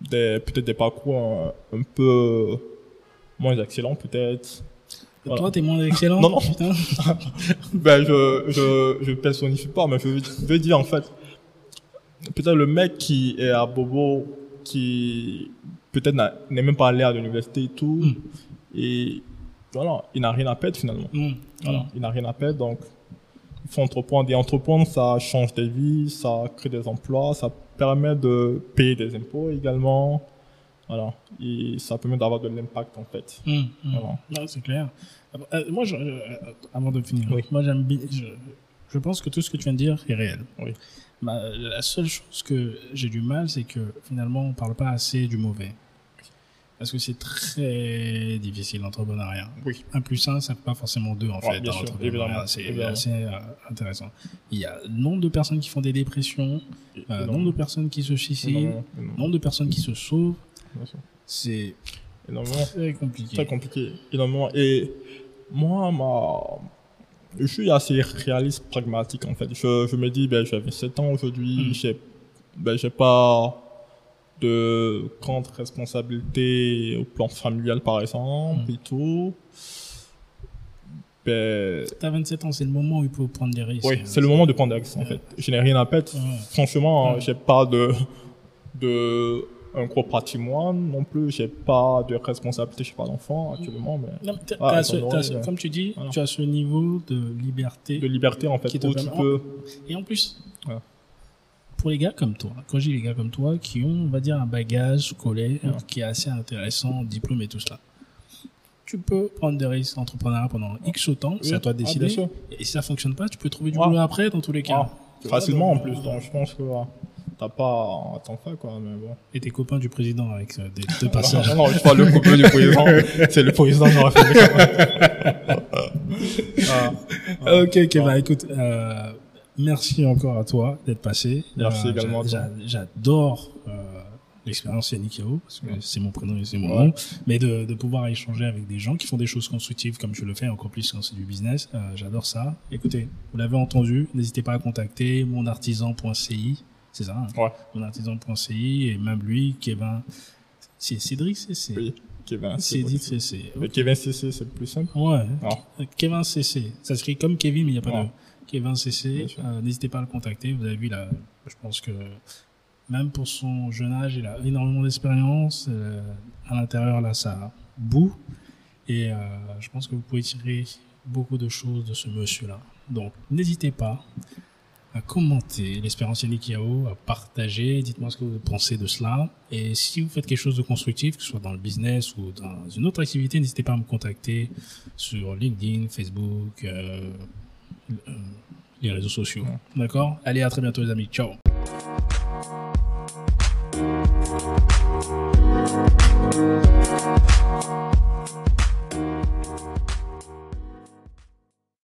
des peut-être des parcours un, un peu moins excellents peut-être Voilà. Toi, t'es moins excellent Non, non. putain. ben je je je personnifie pas mais je veux, je veux dire en fait peut-être le mec qui est à Bobo qui peut-être n'est même pas allé à l'université et tout Mm. et voilà, il n'a rien à perdre finalement. Voilà, il n'a rien à perdre, donc entreprendre. Et entreprendre, ça change des vies, ça crée des emplois, ça permet de payer des impôts également. Voilà, et ça permet d'avoir de l'impact en fait. Mmh, mmh. Voilà. C'est clair. Euh, moi, je, euh, avant de finir, Oui. moi j'aime bien. Je, je pense que tout ce que tu viens de dire est réel. Oui. Ma- la seule chose que j'ai du mal, c'est que finalement, on parle pas assez du mauvais. Parce que c'est très difficile l'entrepreneuriat. Oui. Un plus un, ça fait pas forcément deux en Ouais, fait. bien dans sûr, l'entrepreneuriat. évidemment, C'est assez euh, intéressant. Il y a nombre de personnes qui font des dépressions, euh, nombre de personnes qui se suicident, nombre de personnes qui se sauvent. C'est très compliqué. très compliqué, énormément. Et moi, ma... je suis assez réaliste, pragmatique en fait. Je, je me dis, ben, j'ai 27 ans aujourd'hui, Mm. j'ai ben, j'ai pas de grande responsabilité au plan familial par exemple Mm. et tout. Ben, T'as 27 ans, c'est le moment où il faut prendre des risques. oui, c'est le moment de prendre des risques en fait. Je n'ai rien à perdre. Franchement, Ouais. j'ai pas de, de un gros patrimoine non plus. J'ai pas de responsabilité, j'ai pas d'enfant actuellement, mais Non, mais t'as- Ah, ce- ce- comme tu dis, Voilà. tu as ce niveau de liberté. de liberté en fait Qui te où tu permet- peux Et en plus. Pour les gars comme toi, quand je dis les gars comme toi, qui ont, on va dire, un bagage scolaire Ouais. qui est assez intéressant, diplôme et tout cela, tu peux prendre des risques entrepreneuriat pendant X temps, c'est à toi de Ah, décider. et si ça fonctionne pas, tu peux trouver du Ouais. boulot après, dans tous les cas. Ah, facilement en plus euh, donc je pense que t'as pas à t'en faire quoi mais bon Et t'es copain du président avec euh, des deux passages. non, non, je parle le couple du président c'est le président qui aura fait ah, ok, ok, bah écoute, euh, merci encore à toi d'être passé. Merci Euh, également à toi. j'a- J'adore euh, l'expérience Yannick Yao, parce que Ouais. c'est mon prénom et c'est mon Ouais. nom, mais de, de pouvoir échanger avec des gens qui font des choses constructives comme je le fais, encore plus quand c'est du business, euh, j'adore ça. Écoutez, vous l'avez entendu, n'hésitez pas à contacter monartisan.ci, c'est ça, hein? Ouais monartisan.ci, et même lui, Kevin, c'est Cédric, c'est oui Kevin mais Kevin CC c'est plus simple? Ouais. Kevin CC. Ça s'écrit comme Kevin, mais il n'y a pas de Kevin CC. Euh, N'hésitez pas à le contacter. Vous avez vu là, je pense que même pour son jeune âge, il a énormément d'expérience. Euh, à l'intérieur, là, ça boue. Et euh, je pense que vous pouvez tirer beaucoup de choses de ce monsieur-là. Donc, n'hésitez pas à commenter l'espérance Yannick Yao, à partager, dites-moi ce que vous pensez de cela. Et si vous faites quelque chose de constructif, que ce soit dans le business ou dans une autre activité, n'hésitez pas à me contacter sur LinkedIn, Facebook, euh, euh, les réseaux sociaux. D'accord? Allez, à très bientôt, les amis. Ciao.